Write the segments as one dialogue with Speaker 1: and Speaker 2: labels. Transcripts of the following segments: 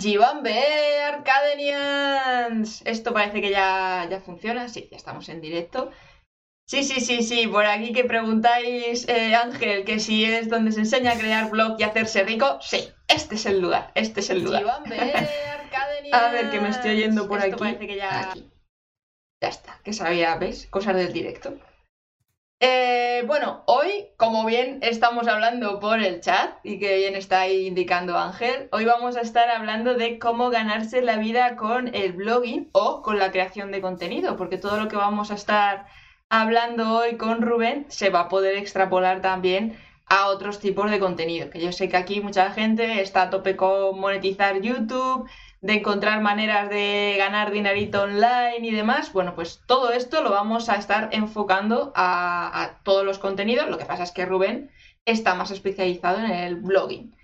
Speaker 1: Givambe, Arcadenians. Esto parece que ya, ya funciona. Sí, ya estamos en directo. Sí, sí, sí, sí. Por aquí que preguntáis, eh, Ángel, que si es donde se enseña a crear blog y hacerse rico. Sí, este es el lugar. Este es el lugar. a ver, que me estoy oyendo por
Speaker 2: Esto
Speaker 1: aquí.
Speaker 2: parece que ya-
Speaker 1: Aquí. Ya está, que sabía, ¿ves? Cosas del directo. Eh, bueno, hoy, como bien estamos hablando por el chat y que bien está indicando Ángel, hoy vamos a estar hablando de cómo ganarse la vida con el blogging o con la creación de contenido, porque todo lo que vamos a estar hablando hoy con Rubén se va a poder extrapolar también a otros tipos de contenido, que yo sé que aquí mucha gente está a tope con monetizar YouTube, de encontrar maneras de ganar dinerito online y demás, bueno, pues todo esto lo vamos a estar enfocando a, a todos los contenidos. Lo que pasa es que Rubén está más especializado en el blogging.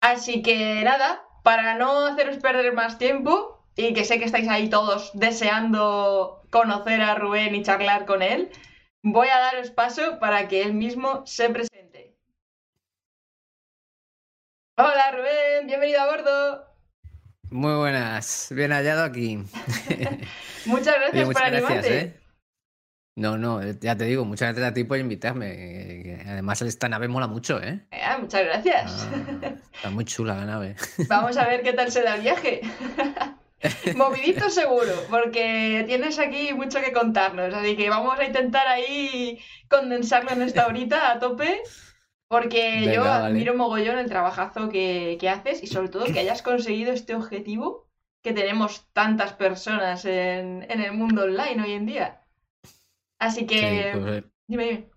Speaker 1: Así que nada, para no haceros perder más tiempo y que sé que estáis ahí todos deseando conocer a Rubén y charlar con él, voy a daros paso para que él mismo se presente. Hola Rubén, bienvenido a bordo.
Speaker 3: Muy buenas, bien hallado aquí.
Speaker 1: Muchas gracias
Speaker 3: Oye,
Speaker 1: por
Speaker 3: muchas gracias,
Speaker 1: animarte.
Speaker 3: ¿eh? No, no, ya te digo, muchas gracias a ti por invitarme. Además, esta nave mola mucho, ¿eh?
Speaker 1: Ah, muchas gracias.
Speaker 3: Ah, está muy chula la nave.
Speaker 1: Vamos a ver qué tal se da el viaje. Movidito seguro, porque tienes aquí mucho que contarnos, así que vamos a intentar ahí condensarlo en esta horita a tope, porque yo
Speaker 3: vale.
Speaker 1: admiro mogollón el trabajazo que, que haces y sobre todo que hayas conseguido este objetivo que tenemos tantas personas en, en el mundo online hoy en día. Así que,
Speaker 3: Sí, pues, eh,
Speaker 1: dime, dime.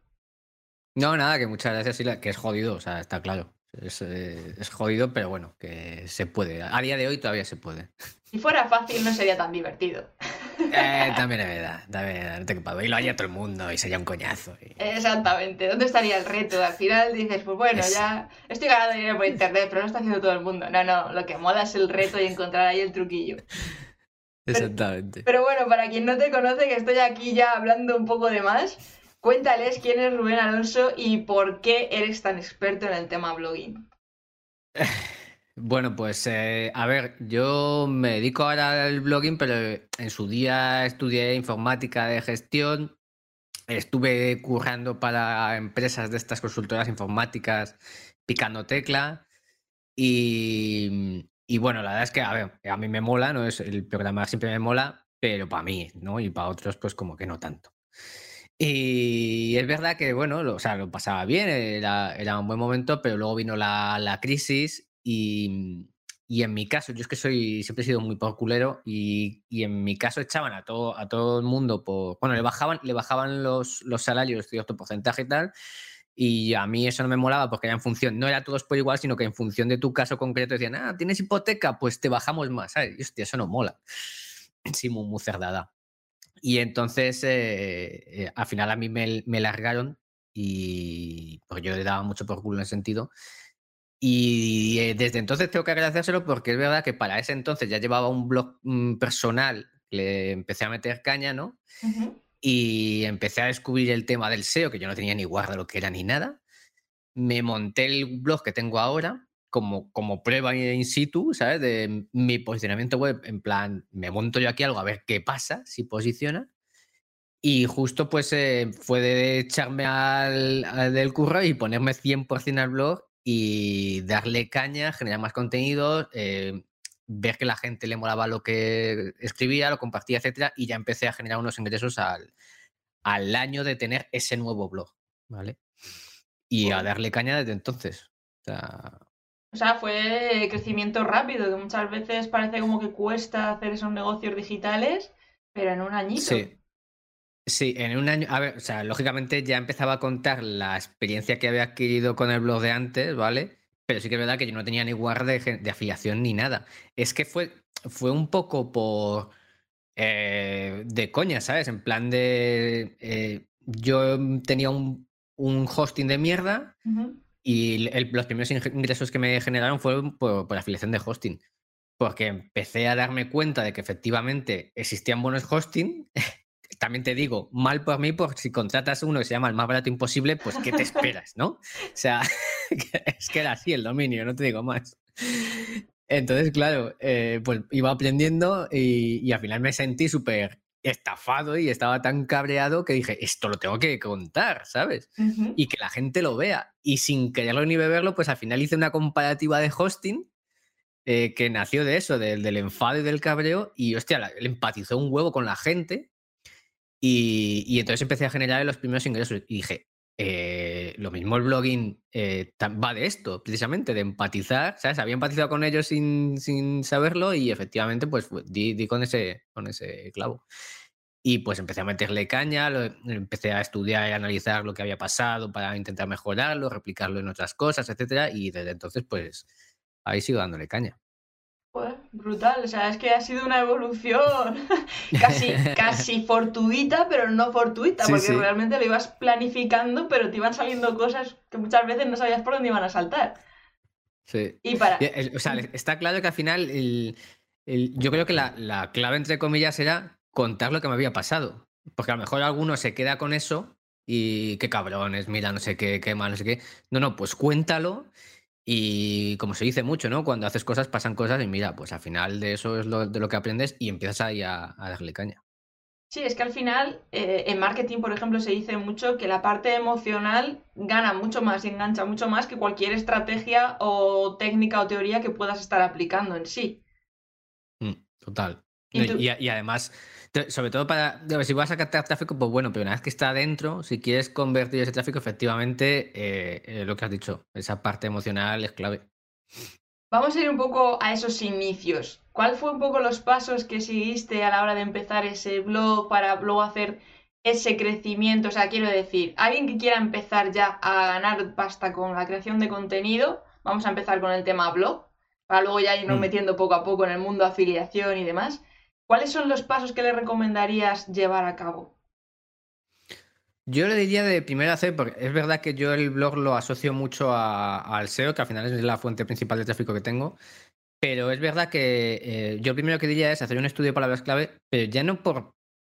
Speaker 3: No, nada, que muchas gracias, Sila, que es jodido, o sea, está claro. Es, eh, es jodido, pero bueno, que se puede. A día de hoy todavía se puede.
Speaker 1: Si fuera fácil no sería tan divertido.
Speaker 3: Eh, también es verdad, también es verdad, no te quepa- Y lo haría todo el mundo y sería un coñazo. y-
Speaker 1: Exactamente. ¿Dónde estaría el reto? Al final dices, pues bueno,
Speaker 3: Es-
Speaker 1: ya estoy ganando dinero por internet, pero no está haciendo todo el mundo. No, no, lo que mola es el reto y encontrar ahí el truquillo.
Speaker 3: Exactamente.
Speaker 1: Pero bueno, para quien no te conoce, que estoy aquí ya hablando un poco de más, cuéntales quién es Rubén Alonso y por qué eres tan experto en el tema blogging.
Speaker 3: Bueno, pues eh, a ver, yo me dedico ahora al blogging, pero en su día estudié informática de gestión, estuve currando para empresas de estas consultoras informáticas, picando tecla, y, y bueno, la verdad es que, a ver, a mí me mola, ¿no? Es, el programar siempre me mola, pero para mí, ¿no? Y para otros, pues como que no tanto. Y es verdad que, bueno, lo, o sea, lo pasaba bien, era, era un buen momento, pero luego vino la, la crisis y, y en mi caso, yo es que soy, siempre he sido muy por culero y, y en mi caso echaban a todo, a todo el mundo por, bueno, le bajaban, le bajaban los, los salarios, cierto porcentaje y tal, y a mí eso no me molaba porque era en función, no era todos por igual, sino que en función de tu caso concreto decían, ah, tienes hipoteca, pues te bajamos más, ¿sabes? Y hostia, eso no mola. Sí, muy, muy cerdada. Y entonces, eh, eh, al final a mí me, me largaron y porque yo le daba mucho por culo en ese sentido. Y eh, desde entonces tengo que agradecérselo porque es verdad que para ese entonces ya llevaba un blog mm, personal, le empecé a meter caña, ¿no? Y empecé a descubrir el tema del SEO, que yo no tenía ni guarda lo que era ni nada. Me monté el blog que tengo ahora como, como prueba in situ, ¿sabes? De mi posicionamiento web, en plan, me monto yo aquí algo a ver qué pasa, si posiciona. Y justo pues eh, fue de echarme al, al del curro y ponerme 100% al blog y darle caña, generar más contenido, eh, ver que la gente le molaba lo que escribía, lo compartía, etcétera, y ya empecé a generar unos ingresos al, al año de tener ese nuevo blog, ¿vale? Y a darle caña desde entonces. O sea,
Speaker 1: O sea, fue crecimiento rápido, que muchas veces parece como que cuesta hacer esos negocios digitales, pero en un añito.
Speaker 3: Sí. Sí, en un año, a ver, o sea, lógicamente ya empezaba a contar la experiencia que había adquirido con el blog de antes, ¿vale? Pero sí que es verdad que yo no tenía ni guarda de, afiliación ni nada. Es que fue, fue un poco por eh, de coña, ¿sabes? En plan de eh, yo tenía un, un hosting de mierda y el- los primeros ing- ingresos que me generaron fueron por, por afiliación de hosting. Porque empecé a darme cuenta de que efectivamente existían buenos hosting. También te digo, mal por mí, por si contratas uno que se llama el más barato imposible, pues ¿qué te esperas, no? O sea, es que era así el dominio, no te digo más. Entonces, claro, eh, pues iba aprendiendo y, al final me sentí súper estafado y estaba tan cabreado que dije, esto lo tengo que contar, ¿sabes? Y que la gente lo vea. Y sin quererlo ni beberlo, pues al final hice una comparativa de hosting eh, que nació de eso, del enfado y del cabreo. Y hostia, él empatizó un huevo con la gente. Y, y entonces empecé a generar los primeros ingresos. Y dije, eh, lo mismo el blogging eh, va de esto, precisamente, de empatizar, ¿sabes? Había empatizado con ellos sin, sin saberlo y efectivamente, pues di, con, ese, con ese clavo. Y pues empecé a meterle caña, empecé a estudiar y analizar lo que había pasado para intentar mejorarlo, replicarlo en otras cosas, etcétera. Y desde entonces, pues ahí sigo dándole caña
Speaker 1: brutal, o sea, es que ha sido una evolución casi, casi fortuita, pero no fortuita, porque realmente lo ibas planificando, pero te iban saliendo cosas que muchas veces no sabías por dónde iban a saltar.
Speaker 3: Sí. Y para... O sea, está claro que al final yo creo que la, clave, entre comillas, era contar lo que me había pasado. Porque a lo mejor alguno se queda con eso y qué cabrones, mira, no sé qué, qué mal, no sé qué. No, no, pues cuéntalo y como se dice mucho, ¿no? Cuando haces cosas pasan cosas y mira, pues al final de eso es lo, de lo que aprendes y empiezas ahí a, darle caña.
Speaker 1: Sí, es que al final eh, en marketing, por ejemplo, se dice mucho que la parte emocional gana mucho más y engancha mucho más que cualquier estrategia o técnica o teoría que puedas estar aplicando en sí.
Speaker 3: Mm, total. y, además, sobre todo para, si vas a captar tráfico, pues bueno, pero una vez que está adentro, si quieres convertir ese tráfico, efectivamente, eh, eh, lo que has dicho, esa parte emocional es clave.
Speaker 1: Vamos a ir un poco a esos inicios. ¿Cuál fue un poco los pasos que seguiste a la hora de empezar ese blog para luego hacer ese crecimiento? O sea, quiero decir, alguien que quiera empezar ya a ganar pasta con la creación de contenido, vamos a empezar con el tema blog, para luego ya irnos mm. metiendo poco a poco en el mundo afiliación y demás. ¿Cuáles son los pasos que le recomendarías llevar a cabo?
Speaker 3: Yo le diría de primero hacer, porque es verdad que yo el blog lo asocio mucho al SEO, que al final es la fuente principal de tráfico que tengo, pero es verdad que eh, yo primero que diría es hacer un estudio de palabras clave, pero ya no por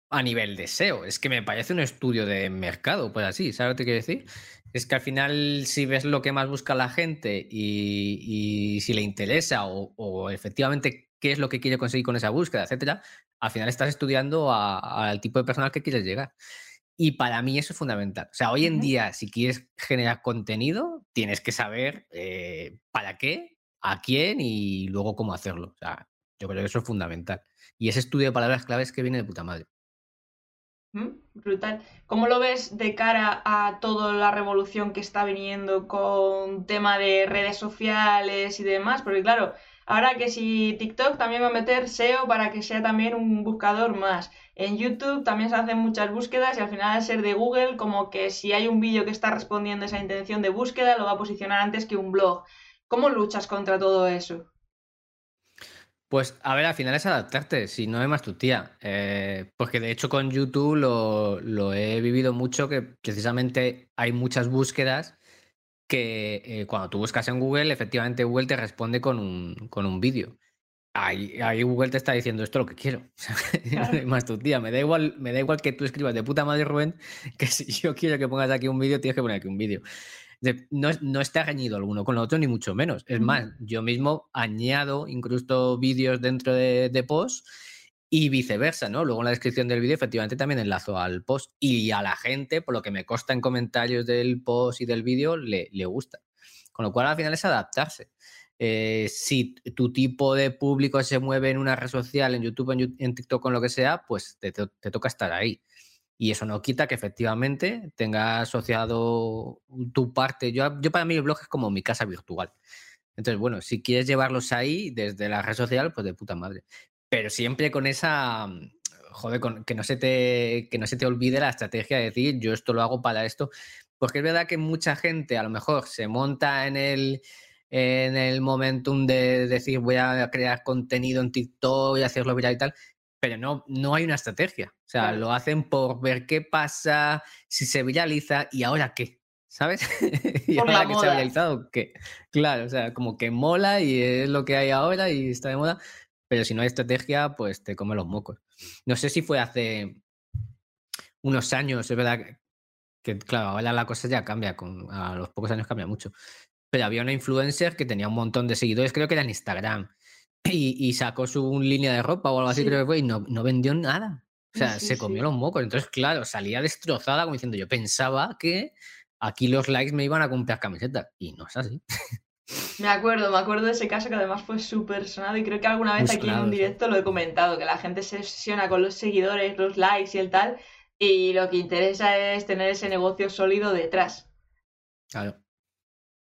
Speaker 3: a nivel de SEO, es que me parece un estudio de mercado, pues así, ¿sabes lo que quiero decir? Es que al final si ves lo que más busca la gente y, si le interesa o efectivamente qué es lo que quiere conseguir con esa búsqueda, etcétera, al final estás estudiando al tipo de personal que quieres llegar. Y para mí eso es fundamental. O sea, hoy en día, si quieres generar contenido, tienes que saber eh, para qué, a quién y luego cómo hacerlo. O sea, yo creo que eso es fundamental. Y ese estudio de palabras claves que viene de puta madre.
Speaker 1: brutal. ¿Cómo lo ves de cara a toda la revolución que está viniendo con tema de redes sociales y demás? Porque claro, Ahora que si TikTok también va a meter SEO para que sea también un buscador más. En YouTube también se hacen muchas búsquedas y al final al ser de Google, como que si hay un vídeo que está respondiendo a esa intención de búsqueda, lo va a posicionar antes que un blog. ¿Cómo luchas contra todo eso?
Speaker 3: Pues a ver, al final es adaptarte, si no hay más tu tía. Eh, porque de hecho con YouTube lo, he vivido mucho, que precisamente hay muchas búsquedas que eh, cuando tú buscas en Google, efectivamente Google te responde con un, con un vídeo. Ahí, ahí, Google te está diciendo esto es lo que quiero. más tu tía. Me da igual, me da igual que tú escribas de puta madre, Rubén, que si yo quiero que pongas aquí un vídeo, tienes que poner aquí un vídeo. No, no está reñido alguno con el otro, ni mucho menos. Es más, yo mismo añado incluso vídeos dentro de, de post y viceversa, ¿no? Luego en la descripción del vídeo efectivamente también enlazo al post y a la gente, por lo que me consta en comentarios del post y del vídeo, le, le gusta. Con lo cual al final es adaptarse. Eh, si tu tipo de público se mueve en una red social, en YouTube, en, TikTok, con lo que sea, pues te, toca estar ahí. Y eso no quita que efectivamente tenga asociado tu parte. Yo, yo para mí el blog es como mi casa virtual. Entonces, bueno, si quieres llevarlos ahí desde la red social, pues de puta madre pero siempre con esa, mm, joder, con, que, no se te, que no se te olvide la estrategia de decir, yo esto lo hago para esto, porque es verdad que mucha gente a lo mejor se monta en el, en el momentum de decir voy a crear contenido en TikTok y hacerlo viral y tal, pero no, no hay una estrategia. O sea, lo hacen por ver qué pasa, si se viraliza y ahora qué. ¿Sabes? y ahora que se ha viralizado, ¿qué? Claro, o sea, como que mola y es lo que hay ahora y está de moda, pero si no hay estrategia, pues te come los mocos. No sé si fue hace unos años, es verdad que, claro, ahora la cosa ya cambia, con, a los pocos años cambia mucho. Pero había una influencer que tenía un montón de seguidores, creo que era en Instagram, y, sacó su línea de ropa o algo así, creo que fue, y no, no vendió nada. O sea, se comió los mocos. Entonces, claro, salía destrozada como diciendo, yo pensaba que aquí los likes me iban a comprar camisetas. Y no es así.
Speaker 1: Me acuerdo, me acuerdo de ese caso que además fue súper sonado y creo que alguna vez aquí en un directo lo he comentado, que la gente se obsesiona con los seguidores, los likes y el tal, y lo que interesa es tener ese negocio sólido detrás.
Speaker 3: Claro.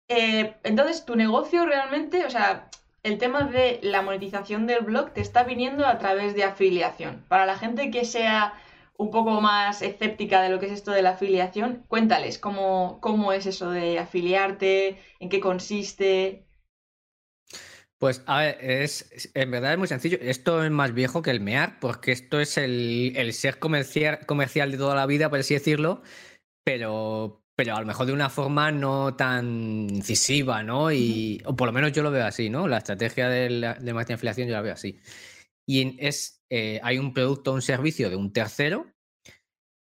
Speaker 1: Eh, entonces, tu negocio realmente, o sea, el tema de la monetización del blog te está viniendo a través de afiliación. Para la gente que sea un poco más escéptica de lo que es esto de la afiliación, cuéntales cómo, cómo es eso de afiliarte, en qué consiste.
Speaker 3: Pues a ver, es, en verdad es muy sencillo. Esto es más viejo que el MEAR, porque esto es el, el ser comercial, comercial de toda la vida, por así decirlo, pero, pero a lo mejor de una forma no tan incisiva, ¿no? Y, o por lo menos yo lo veo así, ¿no? La estrategia de, la, de marketing afiliación yo la veo así. Y es, eh, hay un producto o un servicio de un tercero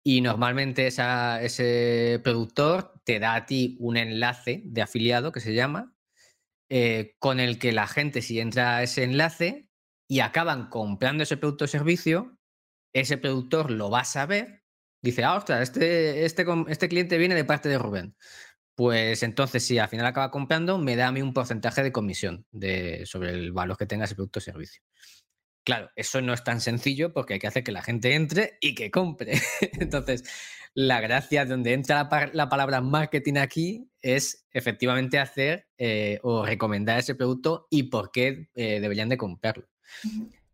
Speaker 3: y normalmente ese productor te da a ti un enlace de afiliado que se llama, eh, con el que la gente si entra a ese enlace y acaban comprando ese producto o servicio, ese productor lo va a saber dice, ah, ostras, este, este, este cliente viene de parte de Rubén. Pues entonces, si al final acaba comprando, me da a mí un porcentaje de comisión de, sobre el valor que tenga ese producto o servicio. Claro, eso no es tan sencillo porque hay que hacer que la gente entre y que compre. Entonces, la gracia donde entra la, palabra marketing aquí es efectivamente hacer eh, o recomendar ese producto y por qué eh, deberían de comprarlo.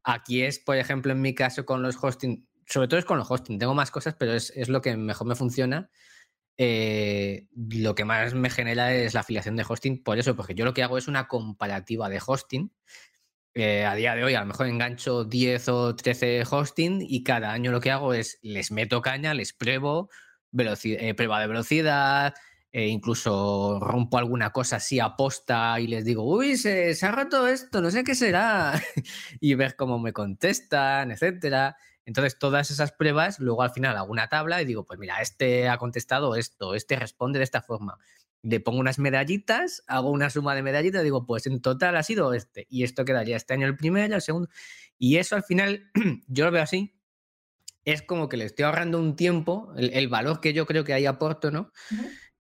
Speaker 3: Aquí es, por ejemplo, en mi caso con los hosting, sobre todo es con los hosting. Tengo más cosas, pero es, lo que mejor me funciona. Eh, lo que más me genera es la afiliación de hosting, por eso, porque yo lo que hago es una comparativa de hosting. Eh, a día de hoy a lo mejor engancho 10 o 13 hosting y cada año lo que hago es les meto caña, les pruebo, eh, prueba de velocidad, incluso rompo alguna cosa así aposta y les digo, uy, se, se ha roto esto, no sé qué será, y ver cómo me contestan, etcétera. Entonces, todas esas pruebas, luego al final hago una tabla y digo, pues mira, este ha contestado esto, este responde de esta forma. Le pongo unas medallitas, hago una suma de medallitas digo, pues en total ha sido este. Y esto quedaría este año el primero, el segundo. Y eso al final, yo lo veo así, es como que le estoy ahorrando un tiempo, el, valor que yo creo que ahí aporto, ¿no?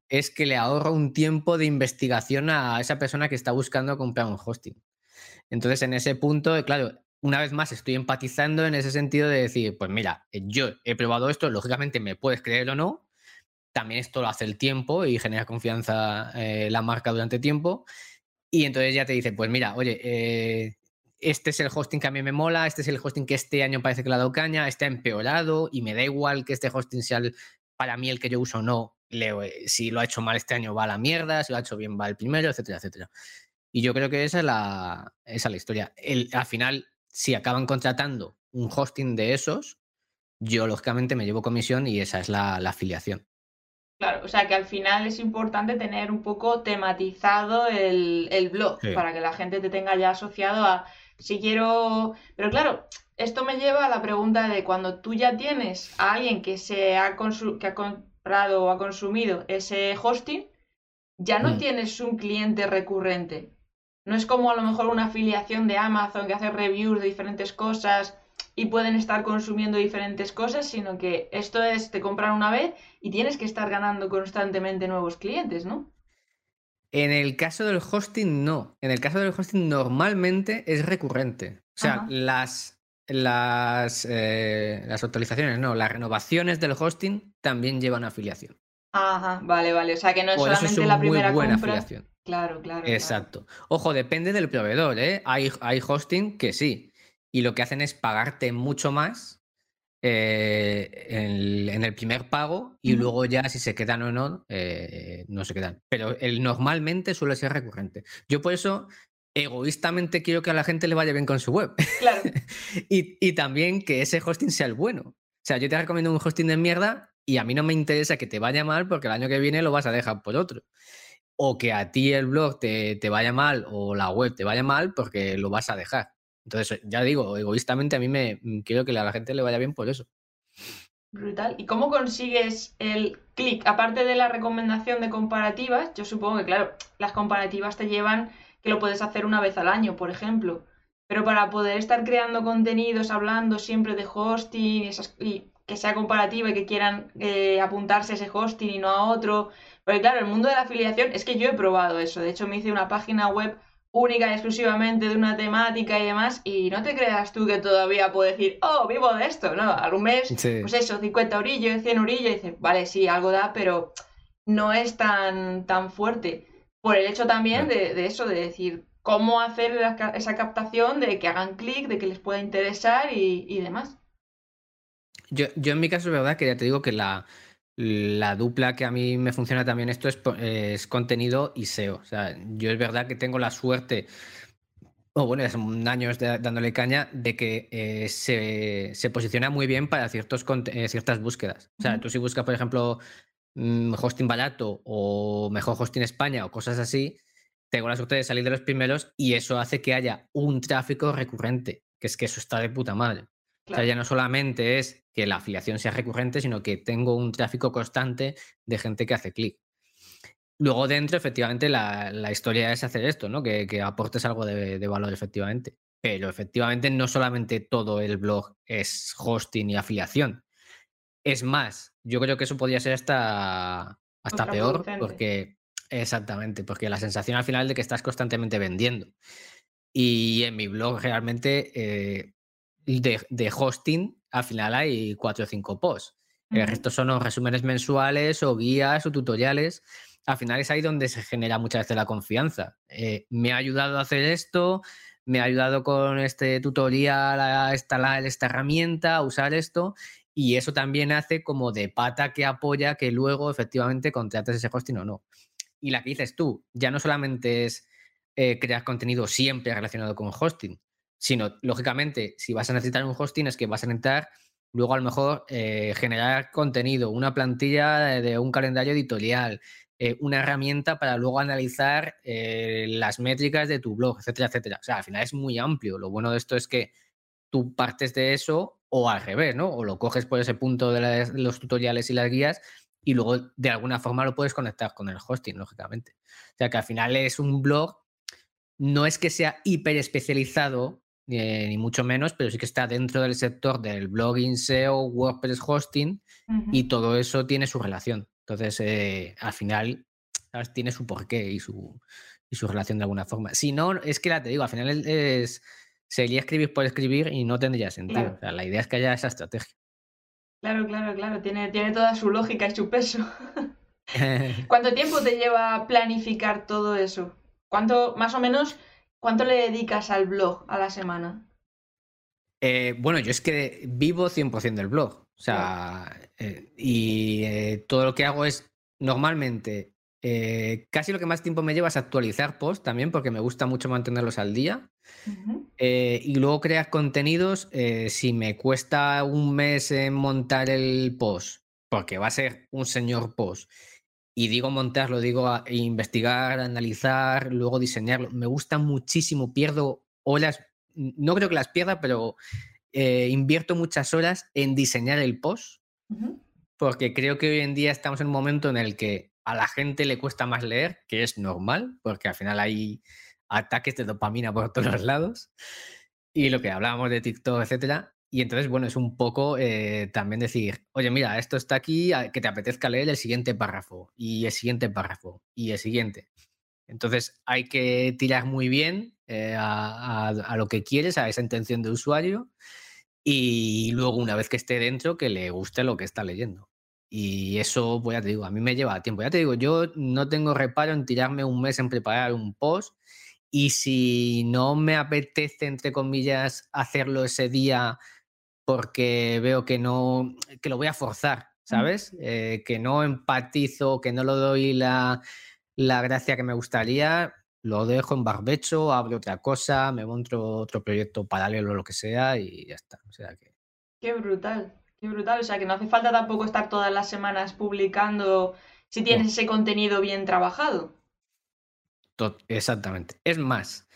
Speaker 3: Es que le ahorro un tiempo de investigación a esa persona que está buscando comprar un hosting. Entonces, en ese punto, claro, una vez más estoy empatizando en ese sentido de decir, pues mira, eh, yo he probado esto, lógicamente me puedes creer o no, también esto lo hace el tiempo y genera confianza eh, la marca durante tiempo, y entonces ya te dice, pues mira, oye, eh, este es el hosting que a mí me mola, este es el hosting que este año parece que le ha dado caña, ha empeorado y me da igual que este hosting sea para mí el que yo uso o no, si lo ha hecho mal este año va a la mierda, si lo ha hecho bien va el primero, etcétera, etcétera. Y yo creo que esa es la, esa es la historia. El, al final, si acaban contratando un hosting de esos, yo lógicamente me llevo comisión y esa es la, afiliación.
Speaker 1: Claro, o sea que al final es importante tener un poco tematizado el, blog para que la gente te tenga ya asociado a si quiero. Pero claro, esto me lleva a la pregunta de cuando tú ya tienes a alguien que se ha, que ha comprado o ha consumido ese hosting, ya no mm. tienes un cliente recurrente. No es como a lo mejor una afiliación de Amazon que hace reviews de diferentes cosas y pueden estar consumiendo diferentes cosas, sino que esto es, te compran una vez y tienes que estar ganando constantemente nuevos clientes, ¿no?
Speaker 3: En el caso del hosting, no. En el caso del hosting, normalmente es recurrente. O sea, las, las, eh, las actualizaciones, no, las renovaciones del hosting también llevan afiliación.
Speaker 1: Ajá, vale, vale. O sea que no es solamente la primera buena Afiliación. Claro, claro.
Speaker 3: Exacto. Ojo, depende del proveedor, ¿eh? Hay, hay hosting que sí. Y lo que hacen es pagarte mucho más eh, en, el primer pago y luego ya si se quedan o no, eh, no se quedan. Pero el, normalmente suele ser recurrente. Yo por eso egoístamente quiero que a la gente le vaya bien con su web.
Speaker 1: Claro.
Speaker 3: y, y, también que ese hosting sea el bueno. O sea, yo te recomiendo un hosting de mierda y a mí no me interesa que te vaya mal porque el año que viene lo vas a dejar por otro o que a ti el blog te, vaya mal o la web te vaya mal porque lo vas a dejar. Entonces, ya digo, egoístamente a mí me mm, quiero que a la gente le vaya bien por eso.
Speaker 1: Brutal. ¿Y cómo consigues el clic? Aparte de la recomendación de comparativas, yo supongo que, claro, las comparativas te llevan que lo puedes hacer una vez al año, por ejemplo. pero para poder estar creando contenidos, hablando siempre de hosting y, esas, y que sea comparativa y que quieran eh, apuntarse a ese hosting y no a otro. Porque claro, el mundo de la afiliación es que yo he probado eso. De hecho, me hice una página web única y exclusivamente de una temática y demás, y no te creas tú que todavía puedo decir, oh, vivo de esto, ¿no? Algún mes, pues eso, 50 orillos, 100 orillos, y dices, vale, sí, algo da, pero no es tan, tan fuerte. Por el hecho también de, eso, de decir, cómo hacer esa captación, de que hagan clic, de que les pueda interesar y demás.
Speaker 3: Yo, yo en mi caso es verdad que ya te digo que la, la dupla que a mí me funciona también esto es, es, contenido y SEO. O sea, yo es verdad que tengo la suerte, o bueno, es un año dándole caña, de que eh, se, se, posiciona muy bien para ciertos, eh, ciertas búsquedas. O sea, tú si buscas, por ejemplo, mm, hosting barato o mejor hosting España o cosas así, tengo la suerte de salir de los primeros y eso hace que haya un tráfico recurrente, que es que eso está de puta madre. O sea, ya no solamente es que la afiliación sea recurrente, sino que tengo un tráfico constante de gente que hace clic. Luego dentro, efectivamente, la, historia es hacer esto, ¿no? Que, aportes algo de, valor, efectivamente. Pero efectivamente no solamente todo el blog es hosting y afiliación. Es más, yo creo que eso podría ser hasta, hasta peor, porque exactamente, porque la sensación al final de que estás constantemente vendiendo. Y en mi blog realmente eh, de, hosting, al final hay cuatro o cinco posts. El resto son los resúmenes mensuales o guías o tutoriales. Al final es ahí donde se genera muchas veces la confianza. Eh, me ha ayudado a hacer esto, me ha ayudado con este tutorial a instalar esta herramienta, a usar esto, y eso también hace como de pata que apoya que luego efectivamente contrates ese hosting o no. Y la que dices tú, ya no solamente es eh, crear contenido siempre relacionado con hosting, sino, lógicamente, si vas a necesitar un hosting es que vas a necesitar luego a lo mejor eh, generar contenido, una plantilla de, un calendario editorial, eh, una herramienta para luego analizar eh, las métricas de tu blog, etcétera, etcétera. O sea, al final es muy amplio. Lo bueno de esto es que tú partes de eso o al revés, ¿no? O lo coges por ese punto de los tutoriales y las guías y luego de alguna forma lo puedes conectar con el hosting, lógicamente. O sea que al final es un blog, no es que sea hiper especializado eh, ni mucho menos, pero sí que está dentro del sector del blogging, SEO, WordPress hosting y todo eso tiene su relación. Entonces, eh, al final, tiene su porqué y su, y su relación de alguna forma. Si no, es que la te digo, al final es, sería escribir por escribir y no tendría sentido. la idea es que haya esa estrategia.
Speaker 1: Claro, claro, claro, tiene, tiene toda su lógica y su peso. ¿Cuánto tiempo te lleva planificar todo eso? ¿Cuánto, más o menos, ¿Cuánto le dedicas al blog a la semana?
Speaker 3: Eh, bueno, yo es que vivo 100% del blog. O sea, eh, y eh, todo lo que hago es normalmente, casi lo que más tiempo me lleva es actualizar posts también, porque me gusta mucho mantenerlos al día. y luego crear contenidos, si me cuesta un mes montar el post, porque va a ser un señor post, y digo montarlo, digo investigar, analizar, luego diseñarlo. Me gusta muchísimo, pierdo horas, no creo que las pierda, pero eh, invierto muchas horas en diseñar el post, porque creo que hoy en día estamos en un momento en el que a la gente le cuesta más leer, que es normal, porque al final hay ataques de dopamina por todos lados. Y lo que hablábamos de TikTok, etcétera, y entonces, bueno, es un poco eh, también decir, oye, mira, esto está aquí, que te apetezca leer el siguiente párrafo y el siguiente párrafo y el siguiente. Entonces, hay que tirar muy bien eh, a, lo que quieres, a esa intención de usuario y luego, una vez que esté dentro, que le guste lo que está leyendo. Y eso, pues ya te digo, a mí me lleva tiempo. Ya te digo, yo no tengo reparo en tirarme un mes en preparar un post y si no me apetece, entre comillas, hacerlo ese día porque veo que no, que lo voy a forzar, ¿sabes? Eh, que no empatizo, que no lo doy la, gracia que me gustaría, lo dejo en barbecho, abro otra cosa, me monto otro proyecto paralelo o lo que sea y ya está. O sea que...
Speaker 1: Qué brutal, qué brutal. O sea que no hace falta tampoco estar todas las semanas publicando si tienes ese contenido bien trabajado.
Speaker 3: Exactamente. Es más,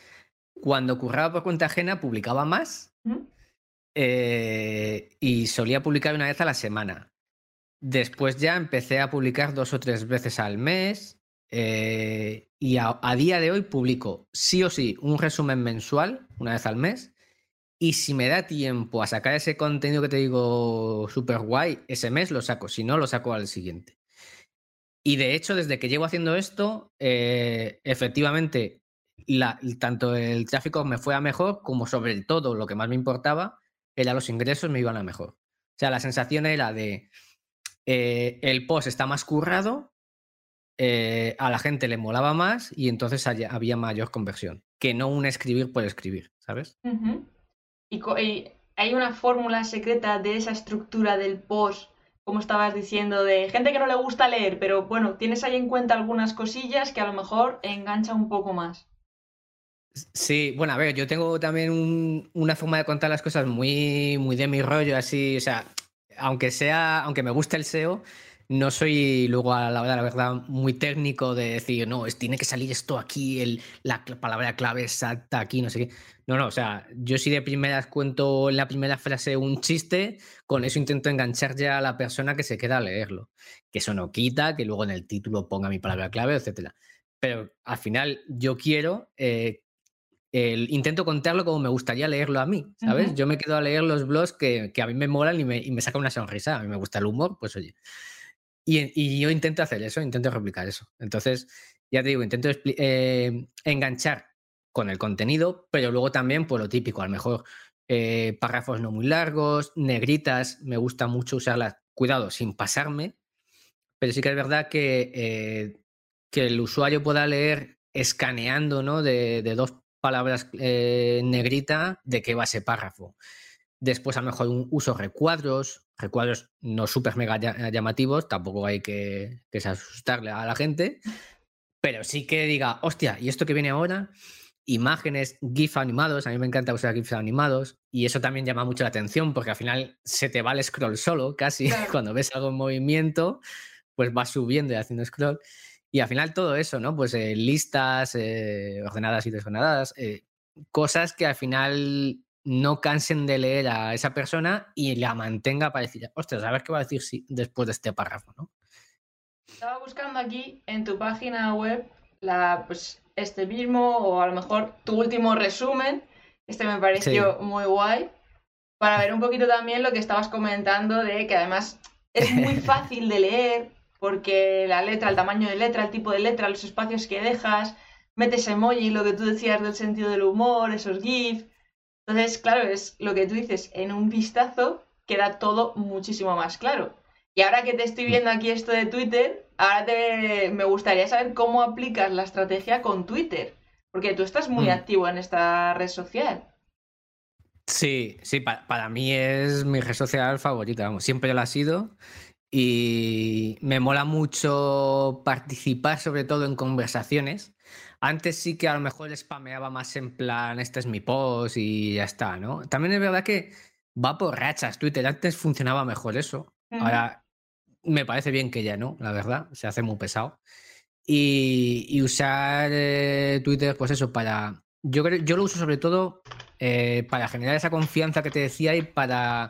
Speaker 3: cuando curraba por cuenta ajena publicaba más eh, y solía publicar una vez a la semana. Después ya empecé a publicar dos o tres veces al mes. Eh, y a, día de hoy publico sí o sí un resumen mensual, una vez al mes. Y si me da tiempo a sacar ese contenido que te digo súper guay, ese mes lo saco. Si no, lo saco al siguiente. Y de hecho, desde que llevo haciendo esto, eh, efectivamente, tanto el tráfico me fue a mejor, como sobre todo lo que más me importaba, los ingresos me iban a mejor. O sea, la sensación era de eh, el post está más currado, eh, a la gente le molaba más y entonces había mayor conversión, que no un escribir por escribir, ¿sabes?
Speaker 1: y, hay una fórmula secreta de esa estructura del post, como estabas diciendo, de gente que no le gusta leer, pero bueno, tienes ahí en cuenta algunas cosillas que a lo mejor engancha un poco más.
Speaker 3: Sí, bueno, a ver, yo tengo también una forma de contar las cosas muy, muy de mi rollo, así, o sea, aunque sea, aunque me guste el SEO, no soy luego a la la verdad muy técnico de decir, no, es, tiene que salir esto aquí, el, la palabra clave exacta aquí, no sé qué. No, no, o sea, yo sí de primeras cuento en la primera frase un chiste, con eso intento enganchar ya a la persona que se queda a leerlo. Que eso no quita, que luego en el título ponga mi palabra clave, etcétera. Pero al final yo quiero eh, intento contarlo como me gustaría leerlo a mí, ¿sabes? Yo me quedo a leer los blogs que, a mí me molan y me, y saca una sonrisa. A mí me gusta el humor, pues oye. Y, yo intento hacer eso, intento replicar eso. Entonces, ya te digo, intento eh, enganchar con el contenido, pero luego también, por pues, lo típico, a lo mejor eh, párrafos no muy largos, negritas, me gusta mucho usarlas, cuidado, sin pasarme, pero sí que es verdad que, eh, que el usuario pueda leer escaneando ¿no? de, de dos palabras eh, negrita de qué va ese párrafo. Después, a lo mejor, un uso recuadros, recuadros no súper mega llamativos, tampoco hay que, que asustarle a la gente, pero sí que diga, hostia, ¿y esto que viene ahora? Imágenes, GIF animados, a mí me encanta usar GIFs animados, y eso también llama mucho la atención porque al final se te va el scroll solo, casi, cuando ves algo en movimiento, pues vas subiendo y haciendo scroll. Y al final todo eso, ¿no? Pues eh, listas eh, ordenadas y desordenadas, eh, cosas que al final no cansen de leer a esa persona y la mantenga para decir, ostras, a ver qué va a decir si, después de este párrafo, ¿no?
Speaker 1: Estaba buscando aquí en tu página web la, pues, este mismo o a lo mejor tu último resumen. Este me pareció muy guay. Para ver un poquito también lo que estabas comentando de que además es muy fácil de leer, porque la letra, el tamaño de letra, el tipo de letra, los espacios que dejas, metes emoji, lo que tú decías del sentido del humor, esos GIF. Entonces, claro, es lo que tú dices, en un vistazo queda todo muchísimo más claro. Y ahora que te estoy viendo aquí esto de Twitter, ahora te, me gustaría saber cómo aplicas la estrategia con Twitter, porque tú estás muy mm. activo en esta red social.
Speaker 3: Sí, sí, para, mí es mi red social favorita, vamos, siempre lo ha sido y me mola mucho participar sobre todo en conversaciones. Antes sí que a lo mejor spameaba más en plan, este es mi post y ya está, ¿no? También es verdad que va por rachas Twitter. Antes funcionaba mejor eso. Ahora me parece bien que ya no, la verdad. Se hace muy pesado. Y, usar eh, Twitter, pues eso, para... Yo, yo lo uso sobre todo eh, para generar esa confianza que te decía y para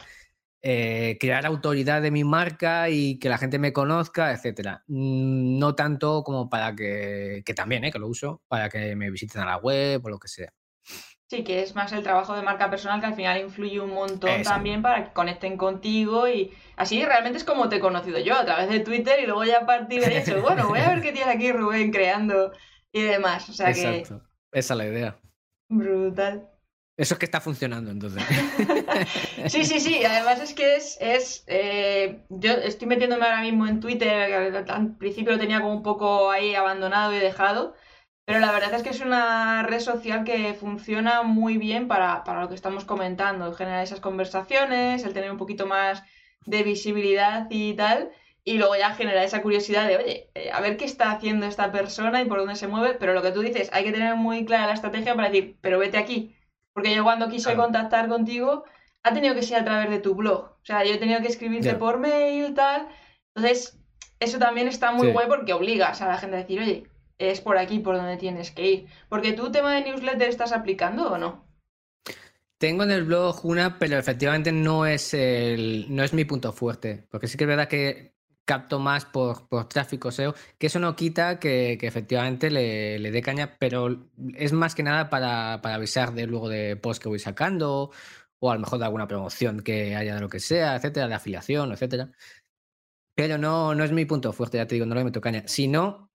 Speaker 3: eh, crear autoridad de mi marca y que la gente me conozca, etcétera. Mm, no tanto como para que, que también, eh, que lo uso, para que me visiten a la web o lo que sea.
Speaker 1: Sí, que es más el trabajo de marca personal que al final influye un montón también para que conecten contigo y así realmente es como te he conocido yo a través de Twitter y luego ya a partir de eso, bueno, voy a ver qué tiene aquí Rubén creando y demás. O sea Exacto.
Speaker 3: Esa es la idea.
Speaker 1: Brutal.
Speaker 3: Eso es que está funcionando, entonces.
Speaker 1: sí, sí, sí. Además es que es... es eh, yo estoy metiéndome ahora mismo en Twitter, al principio lo tenía como un poco ahí abandonado y dejado, pero la verdad es que es una red social que funciona muy bien para, para lo que estamos comentando, generar esas conversaciones, el tener un poquito más de visibilidad y tal, y luego ya generar esa curiosidad de, oye, eh, a ver qué está haciendo esta persona y por dónde se mueve, pero lo que tú dices, hay que tener muy clara la estrategia para decir, pero vete aquí porque yo cuando quise contactar contigo, ha tenido que ser a través de tu blog. O sea, yo he tenido que escribirte por mail, tal. Entonces, eso también está muy guay porque obligas a la gente a decir, oye, es por aquí por donde tienes que ir. Porque tú, tema de newsletter, ¿estás aplicando o no?
Speaker 3: Tengo en el blog una, pero efectivamente no es el, no es mi punto fuerte. Porque sí que es verdad que capto más por, por tráfico SEO, que eso no quita que, efectivamente le, le, dé caña, pero es más que nada para, para avisar de luego de post que voy sacando o a lo mejor de alguna promoción que haya de lo que sea, etcétera, de afiliación, etcétera. Pero no, no es mi punto fuerte, ya te digo, no le meto caña. Si no,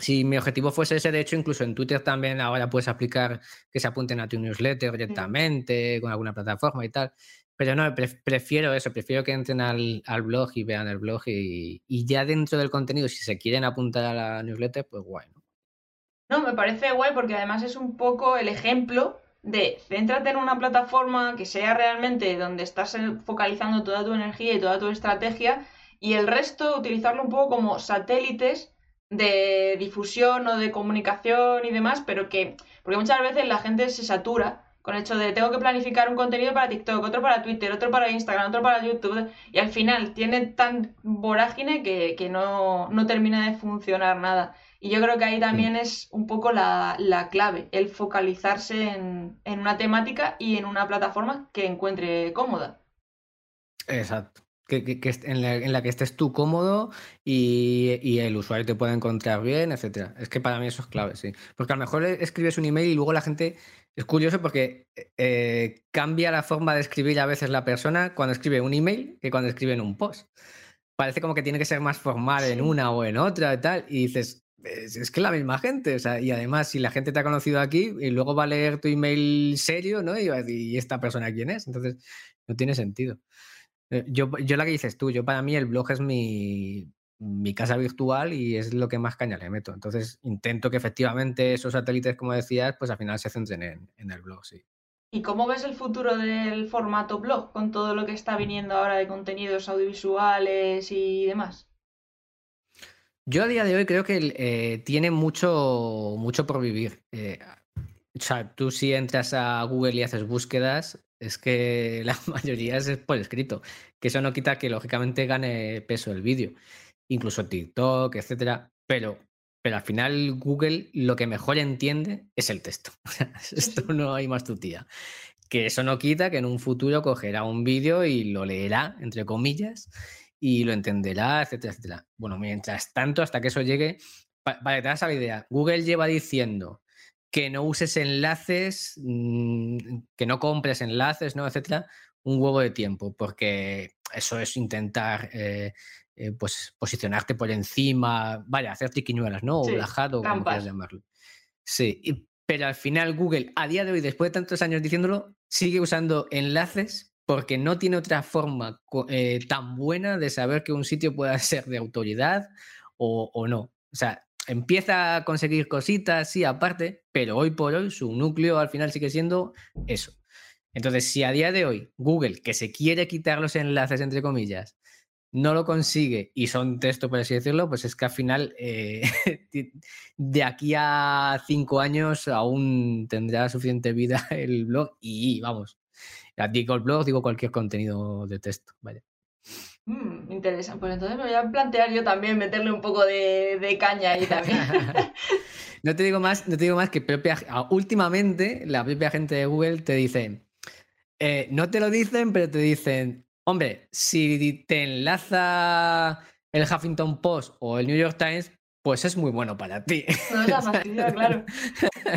Speaker 3: si mi objetivo fuese ese, de hecho, incluso en Twitter también ahora puedes aplicar que se apunten a tu newsletter directamente con alguna plataforma y tal. Pero no, prefiero eso, prefiero que entren al, blog y vean el blog y, ya dentro del contenido, si se quieren apuntar a la newsletter, pues guay.
Speaker 1: ¿no? me parece guay porque además es un poco el ejemplo de céntrate en una plataforma que sea realmente donde estás focalizando toda tu energía y toda tu estrategia y el resto utilizarlo un poco como satélites de difusión o de comunicación y demás, pero que, porque muchas veces la gente se satura con el hecho de tengo que planificar un contenido para TikTok, otro para Twitter, otro para Instagram, otro para YouTube, y al final tiene tan vorágine que, que no, no, termina de funcionar nada. Y yo creo que ahí también es un poco la, la clave, el focalizarse en, en una temática y en una plataforma que encuentre cómoda.
Speaker 3: Exacto que, en, la, que estés tú cómodo y, el usuario te pueda encontrar bien, etcétera. Es que para mí eso es clave, sí. Porque a lo mejor escribes un email y luego la gente es curioso porque eh, cambia la forma de escribir a veces la persona cuando escribe un email que cuando escribe en un post. Parece como que tiene que ser más formal en una o en otra y tal. Y dices, es, que la misma gente. O sea, y además, si la gente te ha conocido aquí y luego va a leer tu email serio, ¿no? Y va a decir, ¿y esta persona quién es? Entonces, no tiene sentido. Eh, yo, yo la que dices tú, yo para mí el blog es mi, mi casa virtual y es lo que más caña le meto. Entonces intento que efectivamente esos satélites, como decías, pues al final se centren en, en, el blog, sí.
Speaker 1: ¿Y cómo ves el futuro del formato blog con todo lo que está viniendo ahora de contenidos audiovisuales y demás?
Speaker 3: Yo a día de hoy creo que eh, tiene mucho, mucho por vivir. Eh, o sea, tú si entras a Google y haces búsquedas, es que la mayoría es por escrito, que eso no quita que lógicamente gane peso el vídeo, incluso TikTok, etcétera, pero, pero al final Google lo que mejor entiende es el texto. Esto no hay más tutía. Que eso no quita que en un futuro cogerá un vídeo y lo leerá, entre comillas, y lo entenderá, etcétera, etcétera. Bueno, mientras tanto, hasta que eso llegue, para que te das la idea, Google lleva diciendo que no uses enlaces, mm, que no compres enlaces, ¿no? etcétera, un huevo de tiempo, porque eso es intentar eh, eh, pues posicionarte por encima, vaya, hacer tiquiñuelas, ¿no? O sí, o como quieras llamarlo. Sí, pero al final Google, a día de hoy, después de tantos años diciéndolo, sigue usando enlaces porque no tiene otra forma eh, tan buena de saber que un sitio pueda ser de autoridad o, o no. O sea, empieza a conseguir cositas, sí, aparte, pero hoy por hoy su núcleo al final sigue siendo eso. Entonces, si a día de hoy Google, que se quiere quitar los enlaces, entre comillas, no lo consigue y son texto, por así decirlo, pues es que al final, eh, de aquí a cinco años, aún tendrá suficiente vida el blog y vamos, digo el blog, digo cualquier contenido de texto.
Speaker 1: Mm. Pues entonces me voy a plantear yo también meterle un poco de, caña ahí también.
Speaker 3: no te digo más, no te digo más que propia, últimamente la propia gente de Google te dice, eh, no te lo dicen, pero te dicen, hombre, si te enlaza el Huffington Post o el New York Times, pues es muy bueno para ti.
Speaker 1: No es la claro.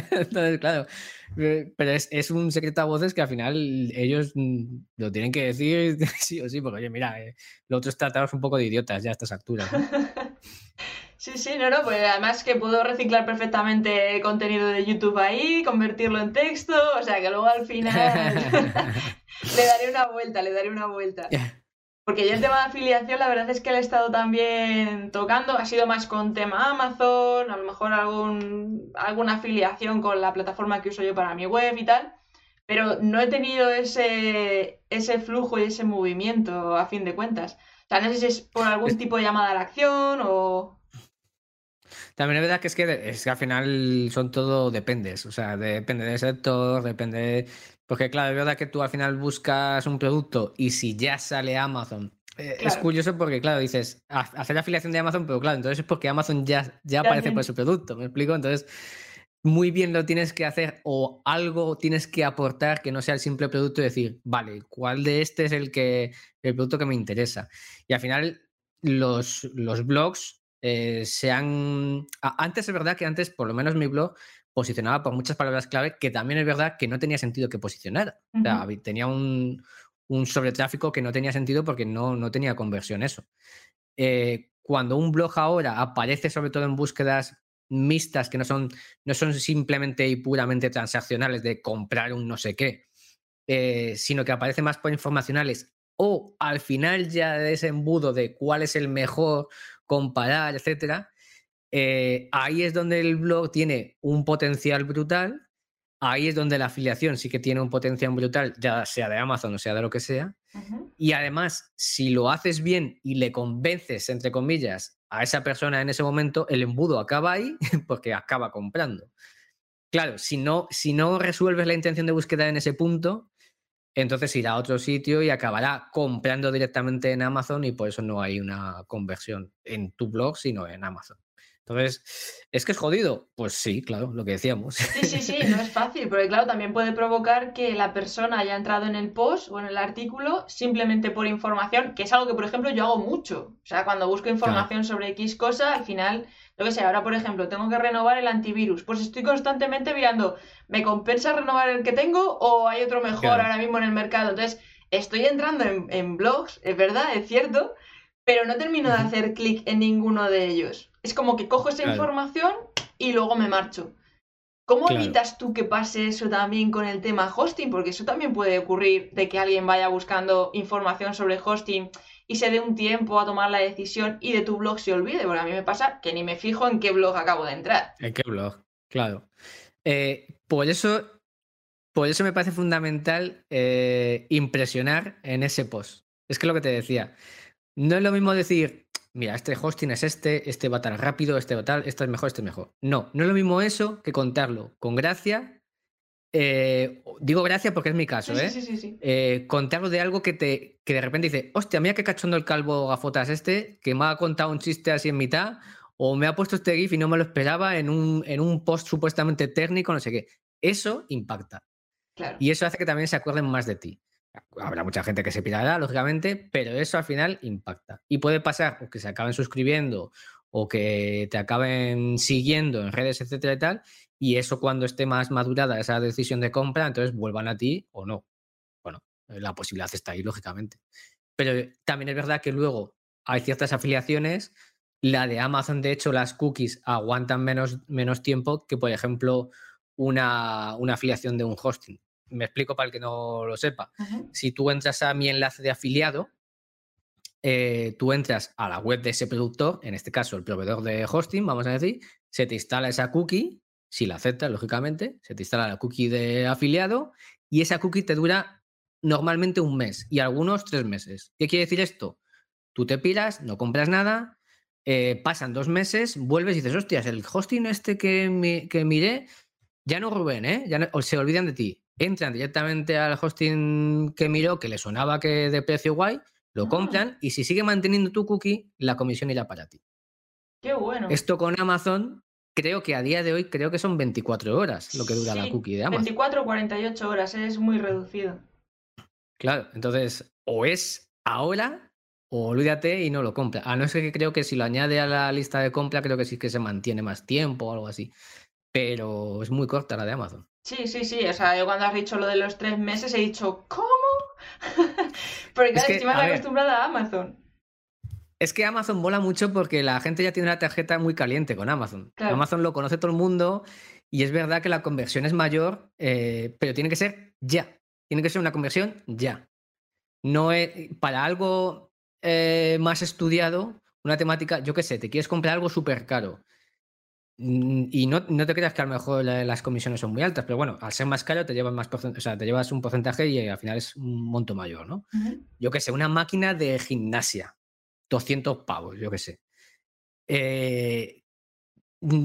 Speaker 3: Entonces, claro, eh, pero es, un secreto a voces que al final ellos mm, lo tienen que decir sí o sí, porque oye, mira, eh, lo otro es trataros un poco de idiotas ya a estas alturas.
Speaker 1: Sí, sí, no, no, pues además que puedo reciclar perfectamente contenido de YouTube ahí, convertirlo en texto, o sea que luego al final le daré una vuelta, le daré una vuelta. Porque ya el tema de afiliación, la verdad es que le he estado también tocando, ha sido más con tema Amazon, a lo mejor algún, alguna afiliación con la plataforma que uso yo para mi web y tal, pero no he tenido ese, ese flujo y ese movimiento a fin de cuentas. O sea, no sé si es por algún tipo de llamada a la acción o...
Speaker 3: También es verdad que es que, es que al final son todo dependes, o sea, depende del sector, depende porque claro, es verdad que tú al final buscas un producto y si ya sale Amazon, eh, es curioso porque, claro, dices, hacer la afiliación de Amazon, pero claro, entonces es porque Amazon ya, ya aparece por su producto, ¿me explico? Entonces, muy bien lo tienes que hacer o algo tienes que aportar que no sea el simple producto y decir, vale, ¿cuál de este es el que el producto que me interesa? Y al final los, los blogs eh, se han... Antes es verdad que antes, por lo menos mi blog, posicionaba por muchas palabras clave que también es verdad que no tenía sentido que posicionara. o sea, tenía un, un sobretráfico que no tenía sentido porque no, no tenía conversión eso. Eh, cuando un blog ahora aparece sobre todo en búsquedas mixtas que no son, no son simplemente y puramente transaccionales de comprar un no sé qué, eh, sino que aparece más por informacionales o al final ya de ese embudo de cuál es el mejor, comparar, etcétera, eh, ahí es donde el blog tiene un potencial brutal, ahí es donde la afiliación sí que tiene un potencial brutal, ya sea de Amazon o sea de lo que sea, y además, si lo haces bien y le convences, entre comillas, a esa persona en ese momento, el embudo acaba ahí porque acaba comprando. Claro, si no, si no resuelves la intención de búsqueda en ese punto, entonces irá a otro sitio y acabará comprando directamente en Amazon y por eso no hay una conversión en tu blog, sino en Amazon. Entonces, ¿es que es jodido? Pues sí, claro, lo que decíamos.
Speaker 1: Sí, sí, sí, no es fácil, porque claro, también puede provocar que la persona haya entrado en el post o en el artículo simplemente por información, que es algo que, por ejemplo, yo hago mucho. O sea, cuando busco información sobre X cosa, al final, lo que sé, ahora, por ejemplo, tengo que renovar el antivirus, pues estoy constantemente mirando, ¿me compensa renovar el que tengo o hay otro mejor ahora mismo en el mercado? Entonces, estoy entrando en, en blogs, es verdad, es cierto, pero no termino de hacer clic en ninguno de ellos. Es como que cojo esa información y luego me marcho. ¿Cómo evitas tú que pase eso también con el tema hosting? Porque eso también puede ocurrir de que alguien vaya buscando información sobre hosting y se dé un tiempo a tomar la decisión y de tu blog se olvide. Porque a mí me pasa que ni me fijo en qué blog acabo de entrar.
Speaker 3: ¿En qué blog? Claro. Eh, por eso. Por eso me parece fundamental eh, impresionar en ese post. Es que lo que te decía. No es lo mismo decir, mira, este hosting es este, este va tan rápido, este va tal, este es mejor, este es mejor. No, no es lo mismo eso que contarlo con gracia. Eh, digo gracia porque es mi caso, ¿eh?
Speaker 1: Sí, sí, sí,
Speaker 3: eh, contarlo de algo que te que de repente dice, hostia, mira qué cachondo el calvo gafotas este, que me ha contado un chiste así en mitad, o me ha puesto este GIF y no me lo esperaba en un, en un post supuestamente técnico, no sé qué. Eso impacta. Y eso hace que también se acuerden más de ti. Habrá mucha gente que se pirará, lógicamente, pero eso al final impacta. Y puede pasar o que se acaben suscribiendo o que te acaben siguiendo en redes, etcétera y tal, y eso cuando esté más madurada esa decisión de compra, entonces vuelvan a ti o no. Bueno, la posibilidad está ahí, lógicamente. Pero también es verdad que luego hay ciertas afiliaciones. La de Amazon, de hecho, las cookies aguantan menos, menos tiempo que, por ejemplo, una, una afiliación de un hosting me explico para el que no lo sepa. Si tú entras a mi enlace de afiliado, eh, tú entras a la web de ese productor, en este caso el proveedor de hosting, vamos a decir, se te instala esa cookie, si la aceptas, lógicamente, se te instala la cookie de afiliado y esa cookie te dura normalmente un mes y algunos tres meses. ¿Qué quiere decir esto? Tú te piras, no compras nada, eh, pasan dos meses, vuelves y dices, hostias, el hosting este que, que miré, ya no Rubén, ¿eh? Ya se olvidan de ti entran directamente al hosting que miró, que le sonaba que de precio guay, lo ah. compran y si sigue manteniendo tu cookie, la comisión irá para ti.
Speaker 1: Qué bueno.
Speaker 3: Esto con Amazon, creo que a día de hoy, creo que son 24 horas lo que dura la cookie de Amazon.
Speaker 1: 24 o 48 horas, es muy reducido.
Speaker 3: Claro, entonces, o es ahora o olvídate y no lo compra. A no ser que creo que si lo añade a la lista de compra, creo que sí que se mantiene más tiempo o algo así. Pero es muy corta la de Amazon.
Speaker 1: Sí, sí, sí. O sea, yo cuando has dicho lo de los tres meses he dicho, ¿cómo? porque claro, estoy más acostumbrada a Amazon.
Speaker 3: Es que Amazon mola mucho porque la gente ya tiene una tarjeta muy caliente con Amazon. Amazon lo conoce todo el mundo y es verdad que la conversión es mayor, eh, pero tiene que ser ya. Tiene que ser una conversión ya. No es, para algo eh, más estudiado, una temática, yo qué sé, te quieres comprar algo súper caro y no, te creas que a lo mejor las comisiones son muy altas, pero bueno, al ser más caro te llevas más o sea, te llevas un porcentaje y al final es un monto mayor, ¿no? Yo qué sé, una máquina de gimnasia, 200 pavos, yo qué sé. Eh,